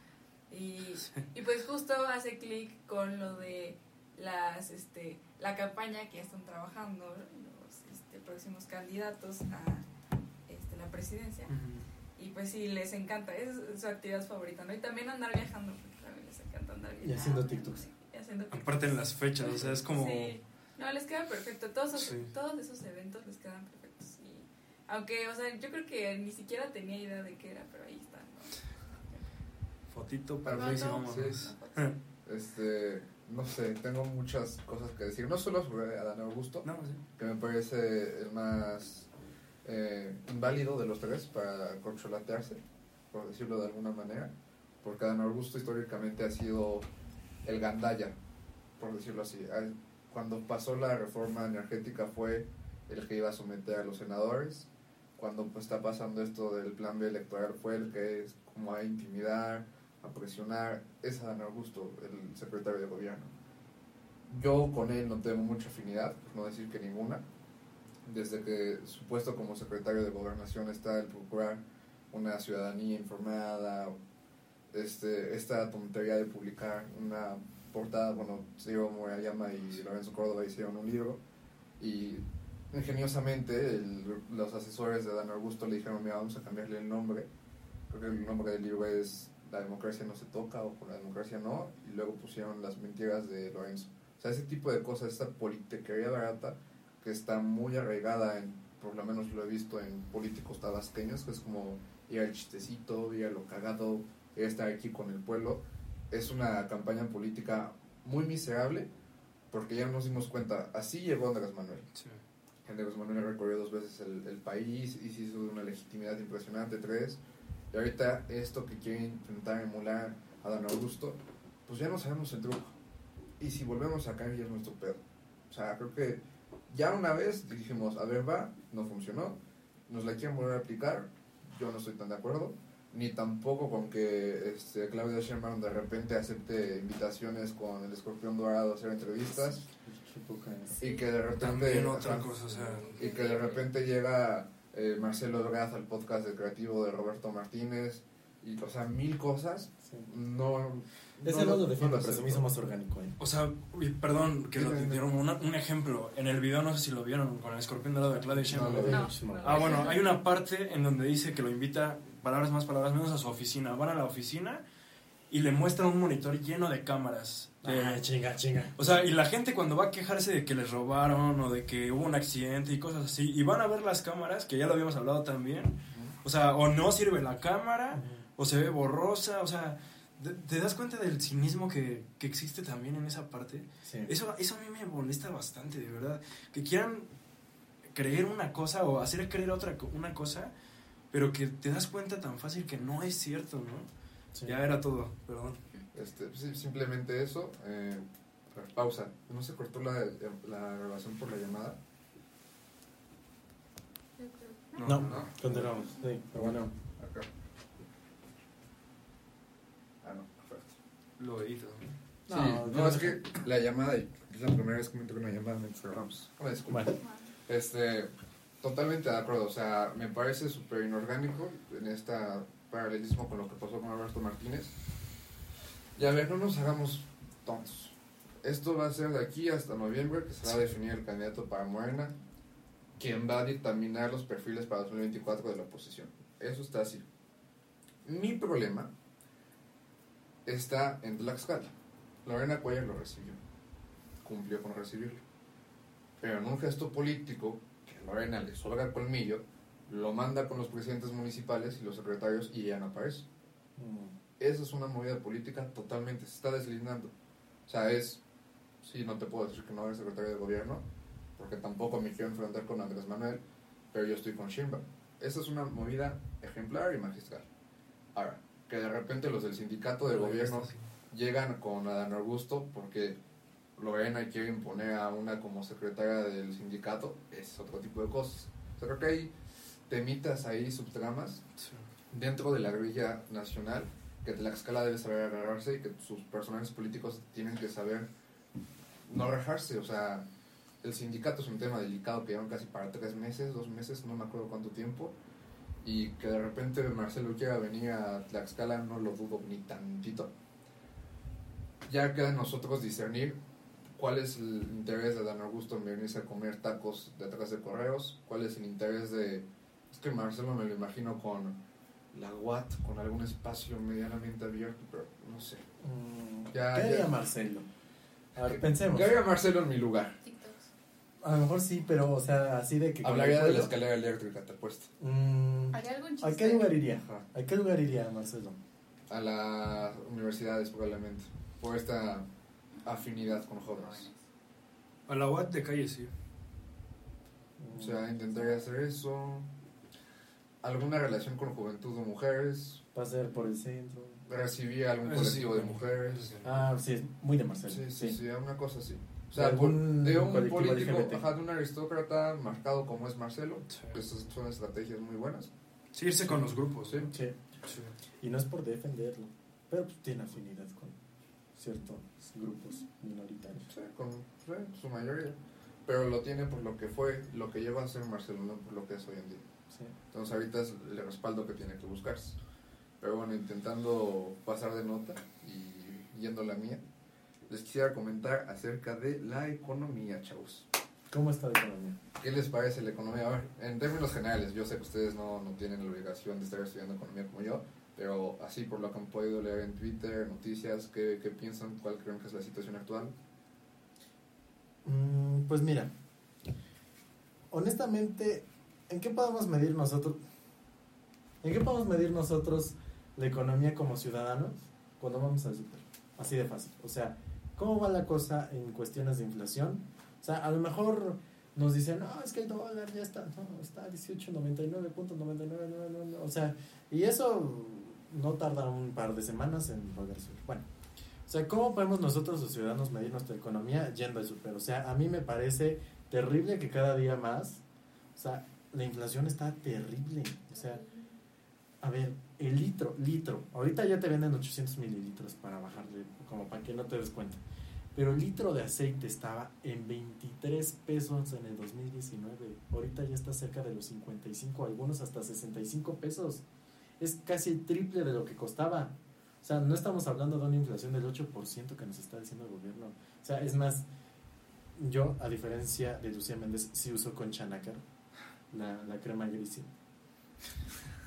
Y, y pues justo hace clic con lo de las este la campaña que ya están trabajando los este, próximos candidatos a este, la presidencia. Ujú. Y pues sí, les encanta, es su actividad favorita, ¿no? Y también andar viajando, porque también les encanta andar viajando. Y haciendo TikToks. Y haciendo TikToks. Aparte en las fechas, o sea, es como... Sí. No, les queda perfecto. Todos esos, Sí. todos esos eventos les quedan perfectos. Aunque, o sea, yo creo que ni siquiera tenía idea de qué era, pero ahí están. Fotito Perfecto. perfecto, Sí. Este, no sé, tengo muchas cosas que decir. No solo sobre Adán Augusto, No, sí. que me parece el más eh, inválido de los tres para concholatearse, por decirlo de alguna manera, porque Adán Augusto históricamente ha sido el gandaya, por decirlo así. Al- Cuando pasó la reforma energética fue el que iba a someter a los senadores, cuando pues, está pasando esto del plan B electoral fue el que es como a intimidar, a presionar, es Adán Augusto, el secretario de gobierno. Yo con él no tengo mucha afinidad, por no decir que ninguna. Desde que su puesto como secretario de gobernación está el procurar una ciudadanía informada, este, esta tontería de publicar una portada, bueno, Ciro Murayama y Lorenzo Córdoba hicieron un libro y ingeniosamente el- los asesores de Dan Augusto le dijeron, mira, vamos a cambiarle el nombre. Creo que el nombre del libro es La democracia no se toca o con la democracia no, y luego pusieron las mentiras de Lorenzo. O sea, ese tipo de cosas, esta politiquería barata que está muy arraigada en, por lo menos lo he visto en políticos tabasqueños, que es como ir al chistecito, ir a lo cagado, ir a estar aquí con el pueblo. Es una campaña política muy miserable, porque ya nos dimos cuenta, así llegó Andrés Manuel. Sí. Andrés Manuel recorrió dos veces el, país y se hizo una legitimidad impresionante, tres. Y ahorita esto que quieren intentar emular a Dan Augusto, pues ya no sabemos el truco. Y si volvemos a caer ya es nuestro pedo. O sea, creo que ya una vez dijimos, a ver, va, no funcionó, nos la quieren volver a aplicar, yo no estoy tan de acuerdo, ni tampoco con que este, Claudia Sheinbaum de repente acepte invitaciones con el escorpión dorado a hacer entrevistas. Sí. Y que de repente... También otra ajá, cosa, o sea... Y que de repente llega eh, Marcelo Ebrard al podcast de creativo de Roberto Martínez. Y, o sea, mil cosas. Sí. No... Ese no lo defiendo, lo pero se me hizo más orgánico. ¿eh? O sea, perdón que lo una- un ejemplo. En el video, no sé si lo vieron, con el escorpión dorado de Claudia Sheinbaum. No. Ah, bueno, hay una parte en donde dice que lo invita, palabras más, palabras menos, a su oficina. Van a la oficina y le muestran un monitor lleno de cámaras. Ah, chinga, chinga. o sea, y la gente cuando va a quejarse de que les robaron o de que hubo un accidente y cosas así, y van a ver las cámaras, que ya lo habíamos hablado también, o sea, o no sirve la cámara, o se ve borrosa, o sea, ¿te das cuenta del cinismo que, que existe también en esa parte? Sí. Eso, eso a mí me molesta bastante, de verdad. Que quieran creer una cosa o hacer creer otra una cosa, pero que te das cuenta tan fácil que no es cierto, ¿no? Sí. Ya era todo, perdón. Este, simplemente eso. Eh, pausa. ¿No se cortó la, la grabación por la llamada? Creo- No, no. continuamos. Sí, pero bueno. Acá. Ah, no, perfecto. Lo edito. Sí, No, no, es que la llamada, y es la primera vez que me toca una llamada mientras grabamos. Una disculpa. Bueno, Este, totalmente de acuerdo. O sea, me parece súper inorgánico en este paralelismo con lo que pasó con Alberto Martínez. Y a ver, no nos hagamos tontos. Esto va a ser de aquí hasta noviembre, que se va a definir el candidato para Morena, quien va a dictaminar los perfiles para 2024 de la oposición. Eso está así. Mi problema está en Tlaxcala. Lorena Cuellar lo recibió. Cumplió con recibirlo. Pero en un gesto político, que Lorena le sobra el colmillo, lo manda con los presidentes municipales y los secretarios y ya no aparece. mm, Esa es una movida política totalmente, se está deslindando. O sea, es, sí, no te puedo decir que no eres secretario de gobierno, porque tampoco me quiero enfrentar con Andrés Manuel, pero yo estoy con Shimba. Esa es una movida ejemplar y magistral. Ahora, que de repente los del sindicato de gobierno llegan con Adán Augusto porque Lorena quiere imponer a una como secretaria del sindicato, es otro tipo de cosas. O sea, creo que hay temitas ahí, subtramas, Sí. dentro de la grilla nacional que Tlaxcala debe saber agarrarse y que sus personajes políticos tienen que saber no rajarse. O sea, el sindicato es un tema delicado que llevan casi para tres meses, dos meses, no me acuerdo cuánto tiempo. Y que de repente Marcelo quiera venir a Tlaxcala, no lo dudo ni tantito. Ya queda nosotros discernir cuál es el interés de Dan Augusto en venirse a comer tacos detrás de correos, cuál es el interés de... Es que Marcelo me lo imagino con la UAT, con algún espacio medianamente abierto, pero no sé. mm, Ya, ¿Qué ya. haría Marcelo? A ver, pensemos. Yo haría Marcelo en mi lugar. TikToks. A lo mejor sí, pero, o sea, así de que. Hablaría de la escalera eléctrica, te apuesto. mm, ¿Haría algún ¿A qué lugar iría? Ajá. ¿A qué lugar iría Marcelo? A las universidades probablemente, por esta afinidad con jóvenes. A la UAT de calle, sí. O sea, intentaría hacer eso. Alguna relación con juventud o mujeres. Pasear por el centro. Recibir algún Eso sí, colectivo de mujeres. Ah, sí, es muy de Marcelo. Sí, sí, sí, una cosa así. O De sea, algún de un colectivo político, LGBT. ajá, de un aristócrata marcado como es Marcelo. Sí. Esas son estrategias muy buenas. Sí, irse con los grupos. Sí. Sí. Sí. Y no es por defenderlo, pero pues, tiene afinidad con ciertos grupos minoritarios. Sí, con sí, su mayoría. Pero lo tiene por lo que fue, lo que lleva a ser Marcelo, no por lo que es hoy en día. Sí. Entonces ahorita es el respaldo que tiene que buscarse. Pero bueno, intentando pasar de nota y yendo a la mía, les quisiera comentar acerca de la economía, chavos. ¿Cómo está la economía? ¿Qué les parece la economía? A ver, en términos generales, yo sé que ustedes no, no tienen la obligación de estar estudiando economía como yo, pero así por lo que han podido leer en Twitter, noticias, ¿qué, qué piensan? ¿Cuál creen que es la situación actual? Mm, pues mira, honestamente, ¿en qué podemos medir nosotros? ¿En qué podemos medir nosotros la economía como ciudadanos cuando vamos al super? Así de fácil. O sea, ¿cómo va la cosa en cuestiones de inflación? O sea, a lo mejor nos dicen, no, es que el dólar ya está, no, está a 18.99.99, o sea, y eso no tarda un par de semanas en poder subir. Bueno, o sea, ¿cómo podemos nosotros los ciudadanos medir nuestra economía yendo al super? O sea, a mí me parece terrible que cada día más, o sea, la inflación está terrible. O sea, a ver, el litro, litro, ahorita ya te venden 800 mililitros para bajarle, como para que no te des cuenta. Pero el litro de aceite estaba en 23 pesos en el 2019. Ahorita ya está cerca de los 55, algunos hasta 65 pesos. Es casi el triple de lo que costaba. O sea, no estamos hablando de una inflación del 8% que nos está diciendo el gobierno. O sea, es más, yo, a diferencia de Lucía Méndez, sí uso concha nácar, la, la crema gris.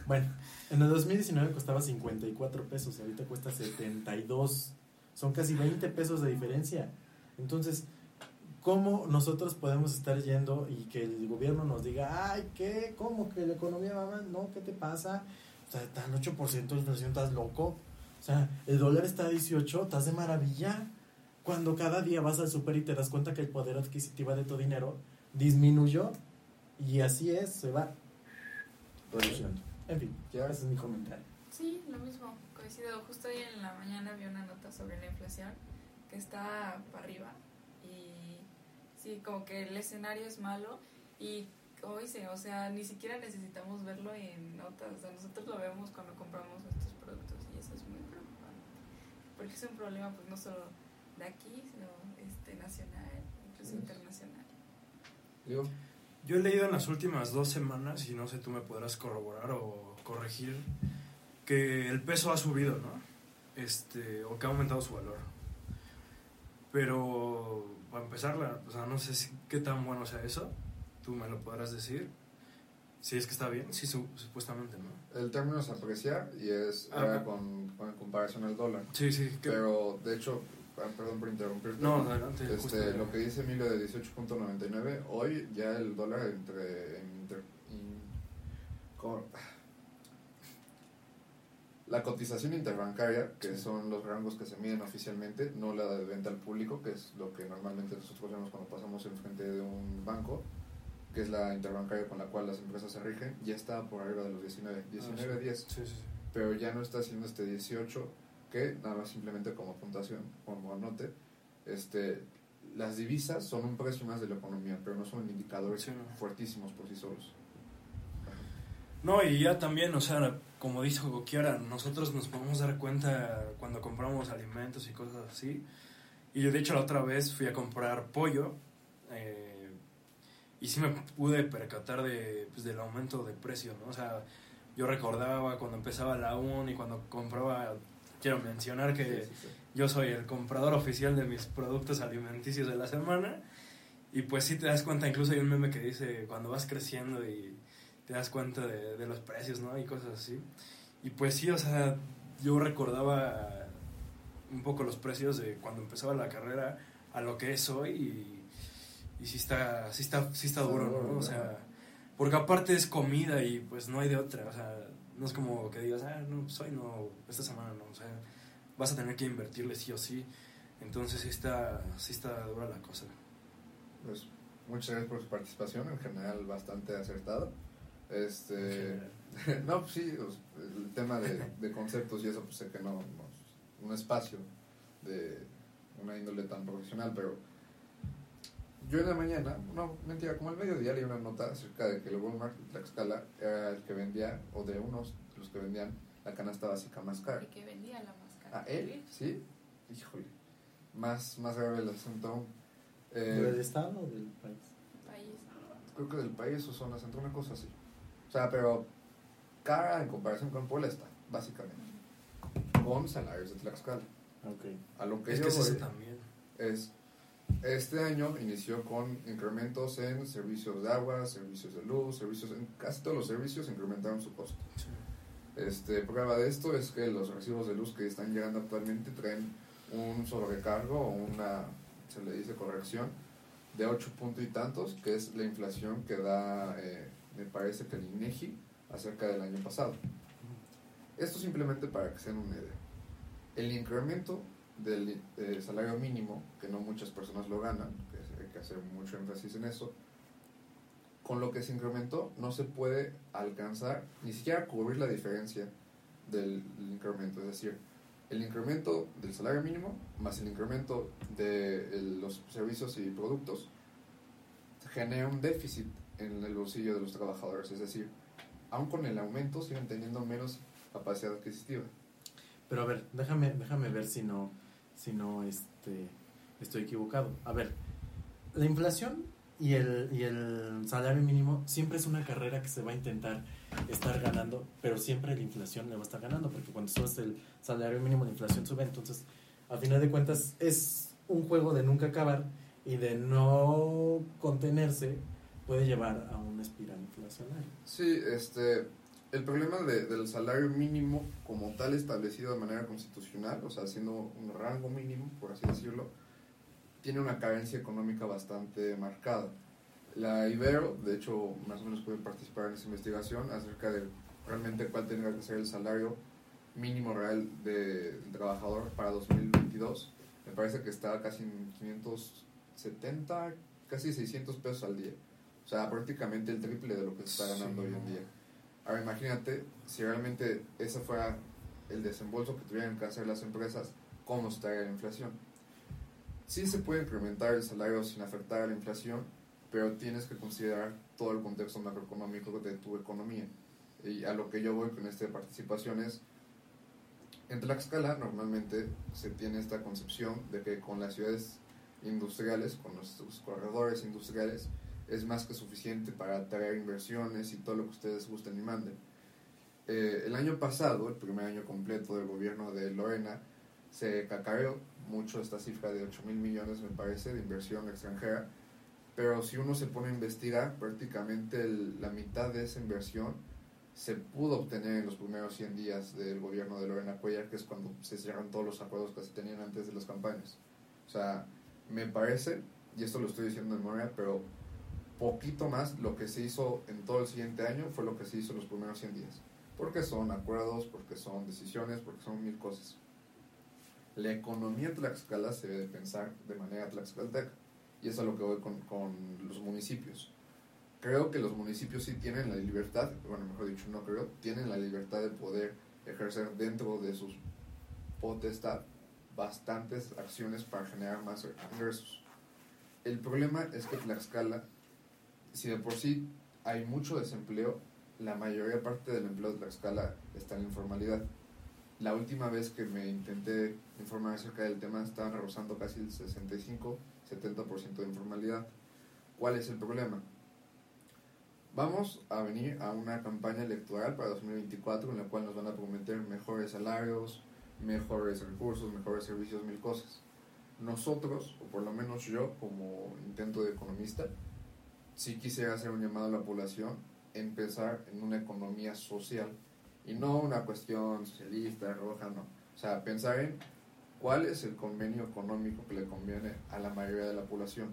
Bueno, en el 2019 costaba 54 pesos, ahorita cuesta 72. Son casi 20 pesos de diferencia. Entonces, ¿cómo nosotros podemos estar yendo y que el gobierno nos diga, ay, ¿qué? ¿Cómo que la economía va mal? No, ¿qué te pasa? O sea, en 8% de inflación, ¿estás loco? O sea, el dólar está a 18, estás de maravilla. Cuando cada día vas al super y te das cuenta que el poder adquisitivo de tu dinero disminuyó. Y así es, se va reduciendo. En fin, Ya. ese es mi comentario. Sí, lo mismo, coincido. Justo hoy en la mañana vi una nota sobre la inflación que está para arriba y sí, como que el escenario es malo y como dice, o sea, ni siquiera necesitamos verlo en notas, o sea, nosotros lo vemos cuando compramos estos productos y eso es muy preocupante, porque es un problema pues no solo de aquí, sino este nacional, incluso Yes. internacional. Digo, Yo he leído en las últimas dos semanas, y no sé, tú me podrás corroborar o corregir, que el peso ha subido, ¿no? Este, o que ha aumentado su valor. Pero, para empezar, o sea, no sé si- qué tan bueno sea eso. Tú me lo podrás decir. Si es que está bien, sí, su- supuestamente, ¿no? el término es apreciar y es Ah, era ah. con, con comparación al dólar. Sí, sí. que- Pero, de hecho, perdón por interrumpirte. no, adelante. Este, lo que dice Emilio de 18.99, hoy ya el dólar entre, entre- in- la cotización interbancaria, que son los rangos que se miden oficialmente, no la de venta al público, que es lo que normalmente nosotros vemos cuando pasamos enfrente de un banco, que es la interbancaria con la cual las empresas se rigen, ya está por arriba de los 19, 19, Ah, sí. 10 Sí, sí, sí. pero ya no está haciendo este 18 que nada más simplemente como puntuación como anote este las divisas son un precio más de la economía pero no son indicadores Sí, no. fuertísimos por sí solos No, y ya también, o sea, como dijo Kiara, nosotros nos podemos dar cuenta cuando compramos alimentos y cosas así. Y yo, de hecho, la otra vez fui a comprar pollo eh, y sí me pude percatar de, pues, del aumento de precio, ¿no? O sea, yo recordaba cuando empezaba la UN y cuando compraba, quiero mencionar que Sí, sí, sí. yo soy el comprador oficial de mis productos alimenticios de la semana. Y pues sí te das cuenta, incluso hay un meme que dice cuando vas creciendo y te das cuenta de, de los precios, ¿no? Y cosas así. Y pues sí, o sea, yo recordaba un poco los precios de cuando empezaba la carrera a lo que es hoy y, y sí está, sí está, sí está duro. ¿no? O sea, porque aparte es comida y pues no hay de otra, o sea, no es como que digas, ah, no, pues hoy no, esta semana no, o sea, vas a tener que invertirle sí o sí. Entonces sí está, sí está dura la cosa. Pues, muchas gracias por su participación en general bastante acertada en este no pues sí el tema de, de conceptos y eso pues sé que no, no un espacio de una índole tan profesional pero yo en la mañana no mentira como al mediodía leí una nota acerca de que el Walmart de Tlaxcala era el que vendía o de unos de los que vendían la canasta básica más cara El que vendía la máscara. a él sí híjole más más grave el asunto. Eh, ¿Del Estado o del país? País. creo que del país o zona centro, una cosa así. O sea, pero cara en comparación con Puebla está, básicamente. Con salarios de Tlaxcala. Ok. A lo que Es yo que es eso voy también. es, este año inició con incrementos en servicios de agua, servicios de luz, servicios, en casi todos los servicios incrementaron su costo. Sí. Este, prueba de esto es que los recibos de luz que están llegando actualmente traen un sobrecargo o una, se le dice corrección, de 8 puntos y tantos, que es la inflación que da, eh, me parece que el INEGI acerca del año pasado. Esto simplemente para que se den una idea. El incremento del eh, salario mínimo, que no muchas personas lo ganan, que hay que hacer mucho énfasis en eso, con lo que se incrementó no se puede alcanzar ni siquiera cubrir la diferencia del incremento. Es decir, el incremento del salario mínimo más el incremento de los servicios y productos genera un déficit en el bolsillo de los trabajadores. Es decir, aun con el aumento siguen teniendo menos capacidad adquisitiva. Pero a ver, déjame, déjame ver si no, si no este, estoy equivocado. A ver, la inflación y el, y el salario mínimo siempre es una carrera que se va a intentar estar ganando, pero siempre la inflación le va a estar ganando, porque cuando subes el salario mínimo la inflación sube, entonces a final de cuentas es un juego de nunca acabar y de no contenerse puede llevar a una espiral inflacionaria. Sí, este, el problema de- del salario mínimo como tal establecido de manera constitucional, o sea, siendo un rango mínimo, por así decirlo, tiene una carencia económica bastante marcada. La Ibero, de hecho, más o menos puede participar en esa investigación acerca de realmente cuál tendría que ser el salario mínimo real de- del trabajador para 2022. Me parece que está casi en 570, casi 600 pesos al día. O sea, prácticamente el triple de lo que se está ganando Sí, hoy en día. Ahora imagínate, si realmente ese fuera el desembolso que tuvieran que hacer las empresas, ¿cómo estaría la inflación? Sí se puede incrementar el salario sin afectar a la inflación, pero tienes que considerar todo el contexto macroeconómico de tu economía. Y a lo que yo voy con esta participación es, en Tlaxcala normalmente se tiene esta concepción de que con las ciudades industriales, con nuestros corredores industriales, es más que suficiente para atraer inversiones y todo lo que ustedes gusten y manden. Eh, el año pasado, el primer año completo del gobierno de Lorena, se cacareó mucho esta cifra de 8 mil millones, me parece, de inversión extranjera. Pero si uno se pone a investigar, prácticamente la mitad de esa inversión se pudo obtener en los primeros 100 días del gobierno de Lorena Cuellar, que es cuando se cierran todos los acuerdos que se tenían antes de las campañas. O sea, me parece, y esto lo estoy diciendo de memoria, pero poquito más lo que se hizo en todo el siguiente año fue lo que se hizo en los primeros 100 días. Porque son acuerdos, porque son decisiones, porque son mil cosas. La economía Tlaxcala se debe pensar de manera tlaxcalteca. Y eso es lo que voy con, con los municipios. Creo que los municipios sí tienen la libertad, bueno, mejor dicho, no creo, tienen la libertad de poder ejercer dentro de sus potestad bastantes acciones para generar más ingresos. El problema es que Tlaxcala, si de por sí hay mucho desempleo, la mayoría parte del empleo de Tlaxcala está en la informalidad. La última vez que me intenté informar acerca del tema estaban rozando casi el 65-70% de informalidad. ¿Cuál es el problema? Vamos a venir a una campaña electoral para 2024 en la cual nos van a prometer mejores salarios, mejores recursos, mejores servicios, mil cosas. Nosotros, o por lo menos yo como intento de economista, sí quisiera hacer un llamado a la población en pensar en una economía social y no una cuestión socialista, roja, no. O sea, pensar en cuál es el convenio económico que le conviene a la mayoría de la población.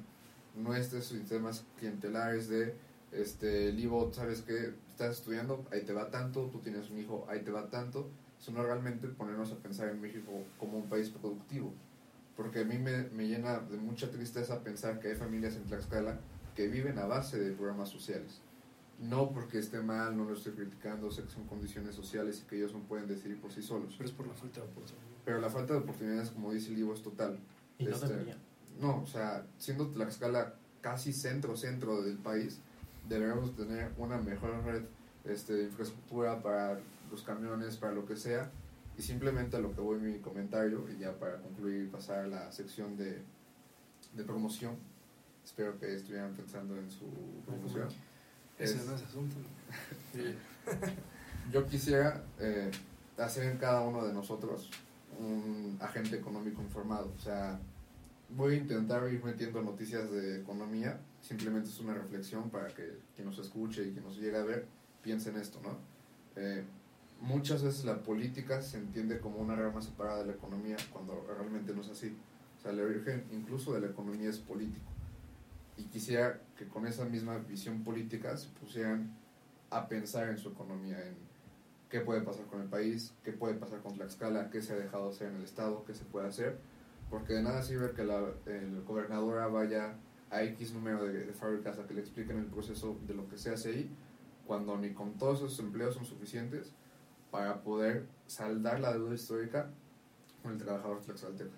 No estos sistemas clientelares de, este, Libo, ¿sabes qué? Estás estudiando, ahí te va tanto, tú tienes un hijo, ahí te va tanto, sino realmente ponernos a pensar en México como un país productivo. Porque a mí me, me llena de mucha tristeza pensar que hay familias en Tlaxcala que viven a base de programas sociales. No porque esté mal, no lo estoy criticando, sé que son condiciones sociales y que ellos no pueden decidir por sí solos. Pero es por la falta de oportunidad. Pero la falta de oportunidades, como dice el libro, es total. Y no Este, debería. No, o sea, siendo Tlaxcala casi centro-centro del país, deberíamos tener una mejor red este, de infraestructura para los camiones, para lo que sea. Y simplemente a lo que voy mi comentario, y ya para concluir y pasar a la sección de, de promoción, espero que estuvieran pensando en su promoción. Ese Es- no es asunto. Yo quisiera eh, hacer en cada uno de nosotros un agente económico informado. O sea, voy a intentar ir metiendo noticias de economía. Simplemente es una reflexión para que quien nos escuche y quien nos llegue a ver piense en esto, ¿no? Eh, muchas veces la política se entiende como una rama separada de la economía cuando realmente no es así. O sea, el origen incluso de la economía es político. Y quisiera que con esa misma visión política se pusieran a pensar en su economía, en qué puede pasar con el país, qué puede pasar con Tlaxcala, qué se ha dejado hacer en el Estado, qué se puede hacer, porque de nada sirve que la el gobernadora vaya a X número de, de fábricas a que le expliquen el proceso de lo que se hace ahí, cuando ni con todos esos empleos son suficientes para poder saldar la deuda histórica con el trabajador tlaxcalteca.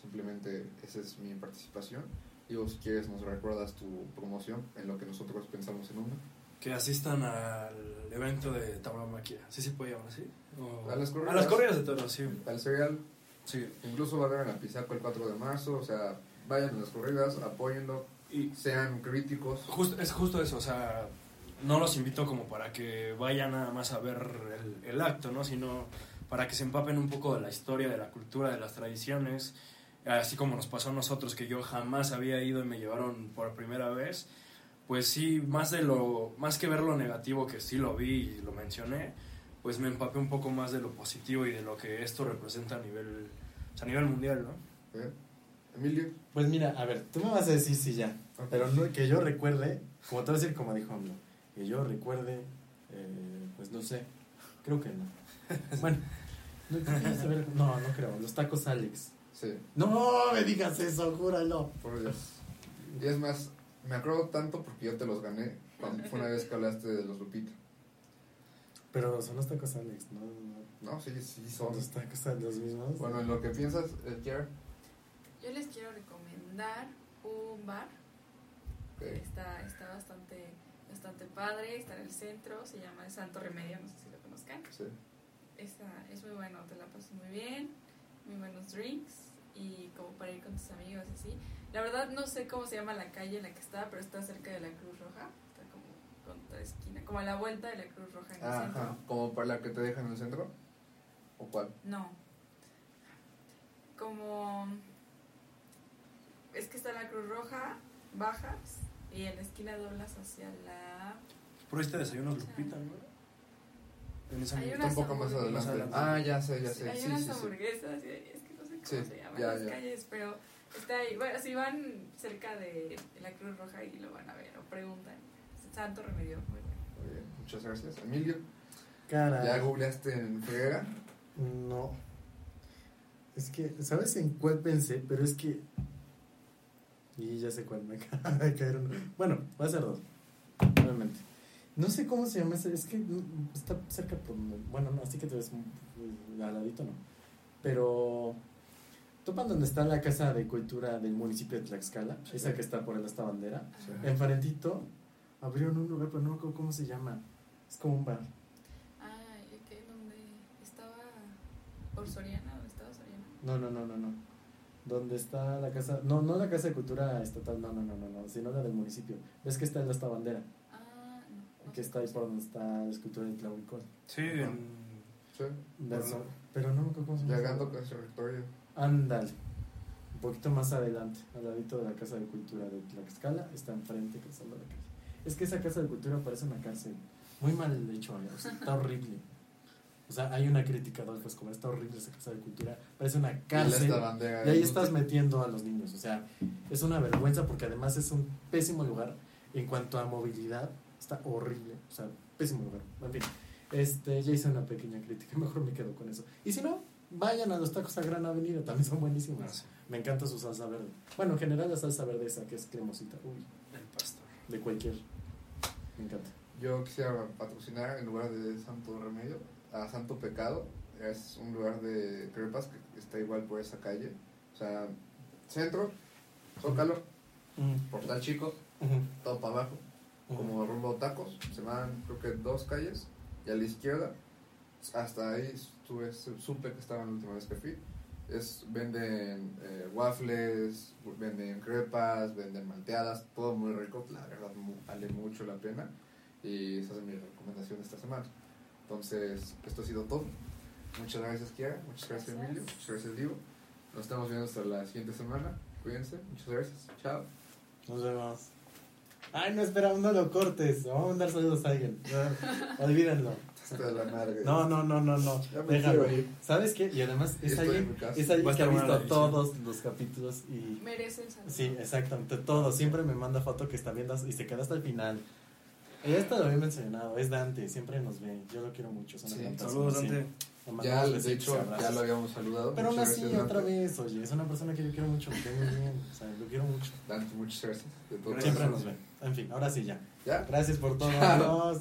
Simplemente esa es mi participación. Y vos, si quieres, nos recuerdas tu promoción en lo que nosotros pensamos en uno. Que asistan al evento de tauromaquia. ¿Sí se puede llamar así? O- A las corridas. De toros, sí. Al cereal Sí. Incluso va a haber en Apizaco el 4 de marzo, o sea, vayan a las corridas, apóyenlo, Y sean críticos. justo, es justo eso, o sea, no los invito como para que vayan nada más a ver el, el acto, ¿no? Sino para que se empapen un poco de la historia, de la cultura, de las tradiciones, así como nos pasó a nosotros, que yo jamás había ido y me llevaron por primera vez, pues sí, más de lo, más que ver lo negativo, que sí lo vi y lo mencioné, pues me empapé un poco más de lo positivo y de lo que esto representa a nivel, o sea, a nivel mundial, ¿no? ¿eh? Emilio, Pues mira, a ver, tú me vas a decir si ya, Ok. pero no, que yo recuerde, como te voy a decir como dijo AMLO, que yo recuerde, eh, pues no sé, creo que no. Bueno, no, no, no creo, los tacos Alex. Sí, No me digas eso, júralo. por Dios. Y es más, me acuerdo tanto porque yo te los gané cuando fue una vez que hablaste de los Lupita. Pero son los tacos Alex, no, no, No, sí, sí son. los tacos son los mismos. Bueno, en lo que piensas, eh, Kiara, Yo les quiero recomendar un bar que ok, está, está bastante, bastante padre, está en el centro, se llama el Santo Remedio, no sé si lo conozcan. sí. Está, es muy bueno, te la pasas muy bien, buenos drinks y como para ir con tus amigos y así. La verdad no sé cómo se llama la calle en la que está, pero está cerca de la Cruz Roja, está como contra esquina, como a la vuelta de la Cruz Roja en el Ajá, centro. como para la que te dejan en el centro. ¿O cuál? No. Como es que está la Cruz Roja, bajas y en la esquina doblas hacia la Por ahí te desayunos Lupita, ¿no? En esa Hay Está un poco más hamburguesas. adelante. Ah, ya sé, ya sé. hay Sí, unas sí, sí. hamburguesas, y es que no sé cómo Sí, se llaman ya, las ya. calles, pero está ahí. Bueno, si van cerca de la Cruz Roja y lo van a ver o preguntan. Santo Remedio, muy bueno. Muy bien, muchas gracias. Emilio, Cara. ¿ya googleaste en Friguera? No. Es que, ¿sabes en cuál pensé? Pero es que. Y ya sé cuál me acaba de caer uno. Bueno, va a ser dos. Obviamente. No sé cómo se llama ese. Es que mm, está cerca por. Bueno, no, así que te ves al ladito, no. Pero. ¿Topan donde está la casa de cultura del municipio de Tlaxcala? Esa que está por el esta bandera. Sí. Enfrentito abrieron un lugar, pero no me acuerdo cómo se llama. Es como un bar. Ah, ¿y qué? ¿Dónde estaba? ¿Por Soriana? ¿Dónde estaba Soriana? No, no, no, no, no. ¿Dónde está la casa? No, no la casa de cultura estatal, no, no, no, no, no, sino la del municipio. ¿Ves que está en esta bandera? Que está ahí por donde está la escultura de Tlahuicol. Sí, en... Sí. Verso- Pero no me acuerdo cómo se llama. Llegando con ese rectorio. Ándale. Un poquito más adelante, al ladito de la casa de cultura de Tlaxcala, está enfrente cruzando la calle. Es que esa casa de cultura parece una cárcel. Muy mal hecho, o sea, está horrible. O sea, hay una crítica a Adolfo Escobar, está horrible esa casa de cultura. Parece una Y cárcel. Y ahí ahí. estás metiendo a los niños. O sea, es una vergüenza porque además es un pésimo lugar en cuanto a movilidad. Está horrible. O sea, pésimo lugar. En fin, este, ya hice una pequeña crítica. Mejor me quedo con eso. Y si no, vayan a los tacos a Gran Avenida. También son buenísimos. Ah, sí, Me encanta su salsa verde. Bueno, en general la salsa verde esa que es cremosita. Uy, el pastor. de cualquier. Me encanta. Yo quisiera patrocinar en lugar de Santo Remedio a Santo Pecado. Es un lugar de crepas que está igual por esa calle. O sea, centro, Zócalo, Portal Chico, todo para abajo, como rumbo a tacos. Se van, creo que dos calles. Y a la izquierda, hasta ahí estuve, supe que estaban la última vez que fui. Es, venden eh, waffles, venden crepas, venden malteadas, todo muy rico, la verdad vale mucho la pena y esa es mi recomendación esta semana. Entonces, esto ha sido todo. Muchas gracias, Kiara, muchas gracias, Gracias. Emilio, muchas gracias, Diego. Nos estamos viendo hasta la siguiente semana. Cuídense, muchas gracias, chao. Nos vemos. Ay, no, espera, no lo cortes. Vamos a mandar saludos a alguien. No, olvídenlo. La madre. No, no, no, no, no. Déjalo. ¿Sabes qué? Y además es Estoy en alguien, es alguien que ha visto todos los capítulos y... Merece el saludo. Sí, exactamente, todo. Siempre me manda foto que está viendo y se queda hasta el final. Está lo había mencionado, es Dante, siempre nos ve. Yo lo quiero mucho. es una Sí, gran persona, Saludos, sí. Dante. Mandamos Ya, de hecho, abrazos. ya lo habíamos saludado. Pero aún así, gracias, otra Dante. vez, oye, es una persona que yo quiero mucho, me cae muy bien. O sea, lo quiero mucho. Dante, muchas gracias. De todo. Siempre nos ve. En fin, ahora sí ya. ¿Ya? Gracias por todo. Adiós.